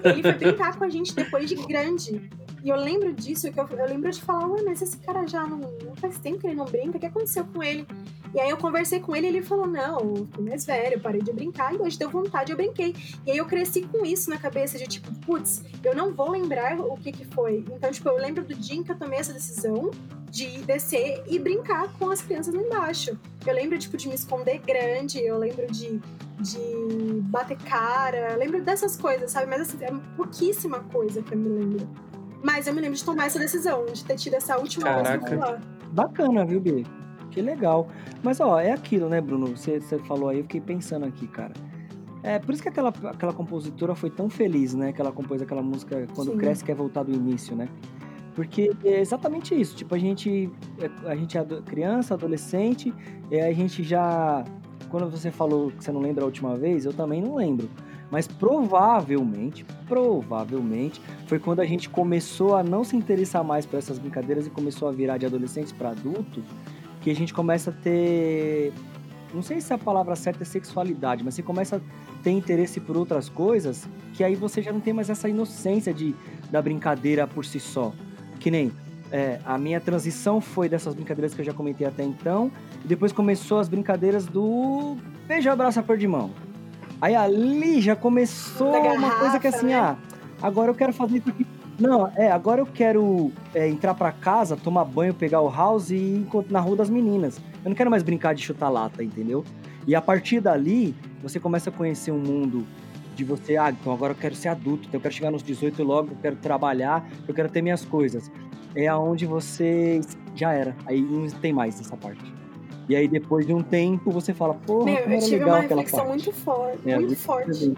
ele foi brincar com a gente depois de grande. E eu lembro disso, que eu, eu lembro de falar, ué, mas esse cara já não, não faz tempo que ele não brinca, o que aconteceu com ele? E aí eu conversei com ele e ele falou, não, eu fui mais velho, eu parei de brincar, e hoje deu vontade, eu brinquei. E aí eu cresci com isso na cabeça, de tipo, putz, eu não vou lembrar o que que foi. Então, tipo, eu lembro do dia em que eu tomei essa decisão de descer e brincar com as crianças lá embaixo. Eu lembro, tipo, de me esconder grande, eu lembro de, de bater cara, eu lembro dessas coisas, sabe? Mas assim, é pouquíssima coisa que eu me lembro. Mas eu me lembro de tomar essa decisão, de ter tido essa última Caraca. vez que eu fui lá. Bacana, viu, Bi? Que legal. Mas, ó, é aquilo, né, Bruno? Você, você falou aí, eu fiquei pensando aqui, cara. É por isso que aquela, aquela compositora foi tão feliz, né? Que ela compôs aquela música Quando Sim. Cresce Quer Voltar do Início, né? Porque é exatamente isso. Tipo, a gente, é- a gente é criança, adolescente, e a gente já. Quando você falou que você não lembra a última vez, eu também não lembro. Mas provavelmente, provavelmente, foi quando a gente começou a não se interessar mais por essas brincadeiras e começou a virar de adolescente para adulto, que a gente começa a ter. Não sei se a palavra certa é sexualidade, mas você começa a ter interesse por outras coisas, que aí você já não tem mais essa inocência de, da brincadeira por si só. Que nem é, a minha transição foi dessas brincadeiras que eu já comentei até então, e depois começou as brincadeiras do beijo, abraço, aperto de mão. Aí ali já começou Da uma coisa que garrafa, assim, né? ah, agora eu quero fazer isso aqui. Não, é, agora eu quero é, entrar pra casa, tomar banho, pegar o house e ir na rua das meninas. Eu não quero mais brincar de chutar lata, entendeu? E a partir dali, você começa a conhecer um mundo de você, ah, então agora eu quero ser adulto, então eu quero chegar nos 18 logo, eu quero trabalhar, eu quero ter minhas coisas. É aonde você já era, aí não tem mais essa parte. E aí depois de um tempo você fala, como eu tive legal uma reflexão parte. muito forte, É, muito muito forte.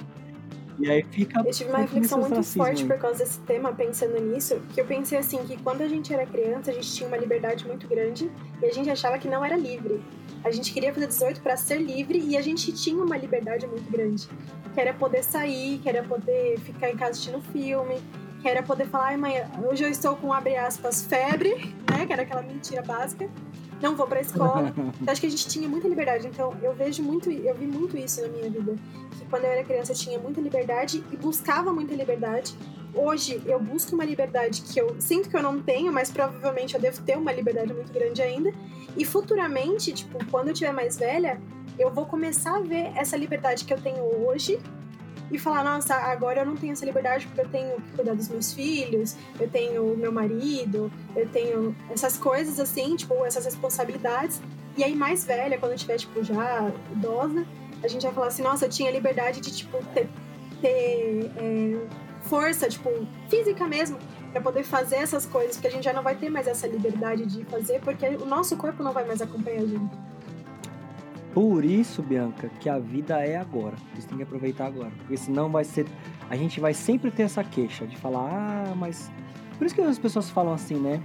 E aí fica. Eu tive uma reflexão muito ostracismo forte por causa desse tema, pensando nisso, que eu pensei assim, que quando a gente era criança, a gente tinha uma liberdade muito grande e a gente achava que não era livre. A gente queria fazer 18 para ser livre e a gente tinha uma liberdade muito grande. Que era poder sair, que era poder ficar em casa assistindo filme, que era poder falar, ai mãe, hoje eu estou com, abre aspas, febre, né? Que era aquela mentira básica. Não vou pra escola. Então, acho que a gente tinha muita liberdade. Então, eu vejo muito, eu vi muito isso na minha vida. Que quando eu era criança eu tinha muita liberdade e buscava muita liberdade. Hoje eu busco uma liberdade que eu sinto que eu não tenho, mas provavelmente eu devo ter uma liberdade muito grande ainda. E futuramente, tipo, quando eu tiver mais velha, eu vou começar a ver essa liberdade que eu tenho hoje e falar, nossa, agora eu não tenho essa liberdade porque eu tenho que cuidar dos meus filhos, eu tenho meu marido, eu tenho essas coisas assim, tipo, essas responsabilidades. E aí, mais velha, quando eu tiver, tipo, já idosa, a gente vai falar assim, nossa, eu tinha liberdade de, tipo, ter, ter é, força, tipo, física mesmo, para poder fazer essas coisas, porque a gente já não vai ter mais essa liberdade de fazer, porque o nosso corpo não vai mais acompanhar a gente. Por isso, Bianca, que a vida é agora. Você tem que aproveitar agora. Porque senão vai ser. A gente vai sempre ter essa queixa de falar, ah, mas. Por isso que as pessoas falam assim, né?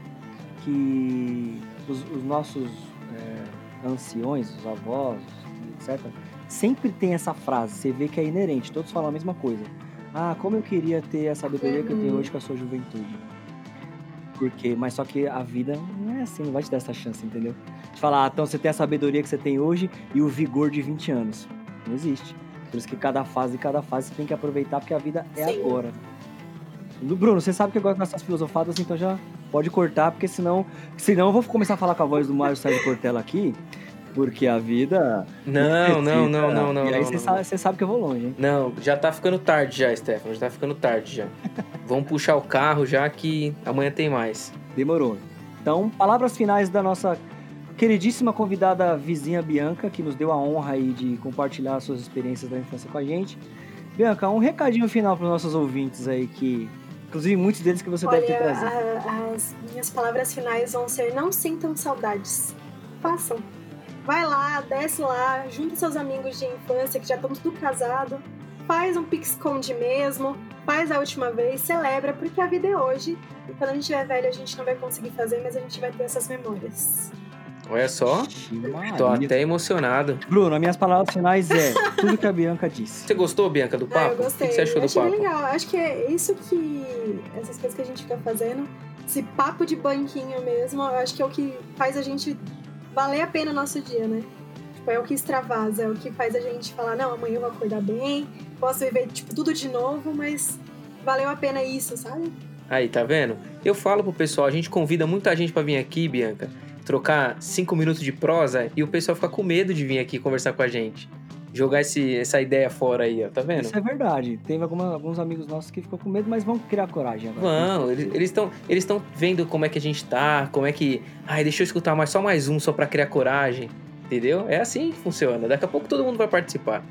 Que os, os nossos é, anciões, os avós, etc., sempre tem essa frase. Você vê que é inerente. Todos falam a mesma coisa. Ah, como eu queria ter a sabedoria que eu tenho hoje com a sua juventude. Porque, mas só que a vida não é assim, não vai te dar essa chance, entendeu? De falar, ah, então você tem a sabedoria que você tem hoje e o vigor de 20 anos. Não existe. Por isso que cada fase, cada fase você tem que aproveitar, porque a vida é Sim. agora. Bruno, você sabe que eu gosto dessas filosofadas, então já pode cortar, porque senão. Senão eu vou começar a falar com a voz do Mário Sérgio Cortella aqui, porque a vida. Não, não, não, não, não. E aí você, sabe, você sabe que eu vou longe, hein? Não, já tá ficando tarde já, Stefano. Já tá ficando tarde já. Vamos puxar o carro já que amanhã tem mais. Demorou. Então, palavras finais da nossa queridíssima convidada vizinha Bianca, que nos deu a honra aí de compartilhar suas experiências da infância com a gente. Bianca, um recadinho final para os nossos ouvintes aí, que inclusive muitos deles que você deve ter Olha, trazido. a- as minhas palavras finais vão ser: não sintam saudades. Façam. Vai lá, desce lá, junta seus amigos de infância que já estão tudo casado, faz um pique-esconde mesmo, faz a última vez, celebra, porque a vida é hoje. E quando a gente é velho, a gente não vai conseguir fazer, mas a gente vai ter essas memórias. Olha só, tô até emocionado. Bruno, as minhas palavras finais é tudo que a Bianca disse. Você gostou, Bianca, do Ah, papo? eu gostei. O que você achou do achei papo? legal. Acho que é isso que. Essas coisas que a gente fica fazendo, esse papo de banquinho mesmo, eu acho que é o que faz a gente valer a pena o nosso dia, né? Tipo, é o que extravasa, é o que faz a gente falar, não, amanhã eu vou acordar bem, posso viver, tipo, tudo de novo, mas valeu a pena isso, sabe? Aí, tá vendo? Eu falo pro pessoal, a gente convida muita gente pra vir aqui, Bianca, trocar cinco minutos de prosa e o pessoal fica com medo de vir aqui conversar com a gente. Jogar esse, essa ideia fora aí, ó, tá vendo? Isso é verdade. Tem alguma- alguns amigos nossos que ficam com medo, mas vão criar coragem agora. Vão, eles estão eles estão vendo como é que a gente tá, como é que. Ai, deixa eu escutar mais só mais um só pra criar coragem. Entendeu? É assim que funciona. Daqui a pouco todo mundo vai participar.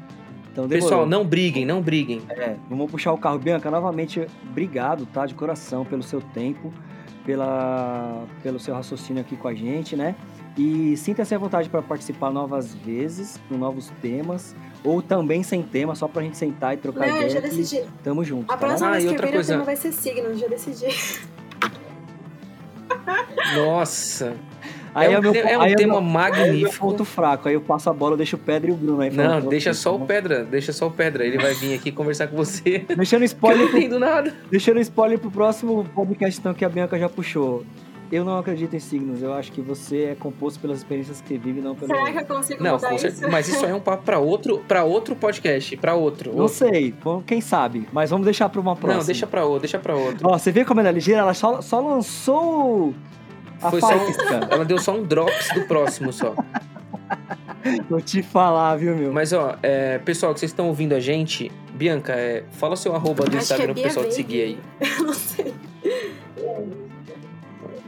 Então. Pessoal, não briguem, não briguem. É, vamos puxar o carro. Bianca, novamente, obrigado, tá? De coração, pelo seu tempo, pela, pelo seu raciocínio aqui com a gente, né? E sinta-se à vontade para participar novas vezes, com novos temas, ou também sem tema, só pra gente sentar e trocar não, já ideia. e decidi. Tamo junto. A tá próxima Ah, vez e que outra eu vir, coisa- o tema vai ser signo, já decidi. Nossa. Aí é um, meu, te- é um aí é tema meu- aí é meu magnífico. ponto fraco. Aí eu passo a bola, eu deixo o Pedro e o Bruno aí. Não, deixa só tá o bom? Pedra, deixa só o Pedra. Ele vai vir aqui conversar com você. Deixando Eu não spoiler, pro, entendo nada. deixando spoiler pro próximo podcast então, que a Bianca já puxou. Eu não acredito em signos. Eu acho que você é composto pelas experiências que vive, não pelo. Será que eu consigo Não, mudar isso? certeza. Mas isso aí é um papo pra outro, pra outro podcast. Pra outro. Não outro. sei, bom, quem sabe. Mas vamos deixar pra uma próxima. Não, deixa pra outro, deixa pra outro. Ó, você vê como ela é ligeira? Ela só, só lançou a Foi só um-. Ela deu só um drops do próximo só. Vou te falar, viu, meu? Mas ó, é, pessoal que vocês estão ouvindo a gente, Bianca, é, fala o seu arroba do Acho que Instagram é pro pessoal te seguir aí. Eu não sei.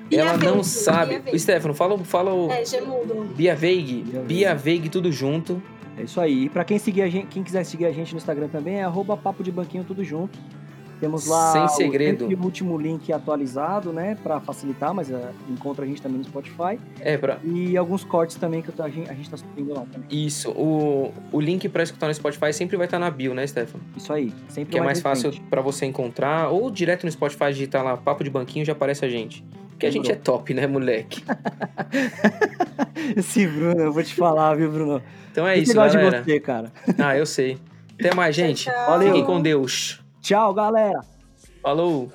Bia Ela não sabe. Veig. Stefano, fala, fala o. É, gemudo. Bia Veig. Bia Bia Veig, tudo junto. É isso aí. E pra quem, seguir a gente, quem quiser seguir a gente no Instagram também, é arroba papo de banquinho tudo junto. Temos lá Sem o- segredo. o último link atualizado, né? Pra facilitar, mas é, encontra a gente também no Spotify. É, pra. E alguns cortes também que eu tô- a gente, a gente tá subindo lá também. Isso. O, o link pra escutar no Spotify sempre vai estar na bio, né, Stefano? Isso aí. Sempre Que é mais fácil pra você encontrar. Ou direto no Spotify, digitar lá Papo de Banquinho, já aparece a gente. Porque a gente é top, né, moleque? Esse Bruno, eu vou te falar, viu, Bruno? Então é Eu isso, gosto galera. de você, cara. Ah, eu sei. Até mais, gente. Tchau. Valeu. Fiquem com Deus. Tchau, galera. Falou.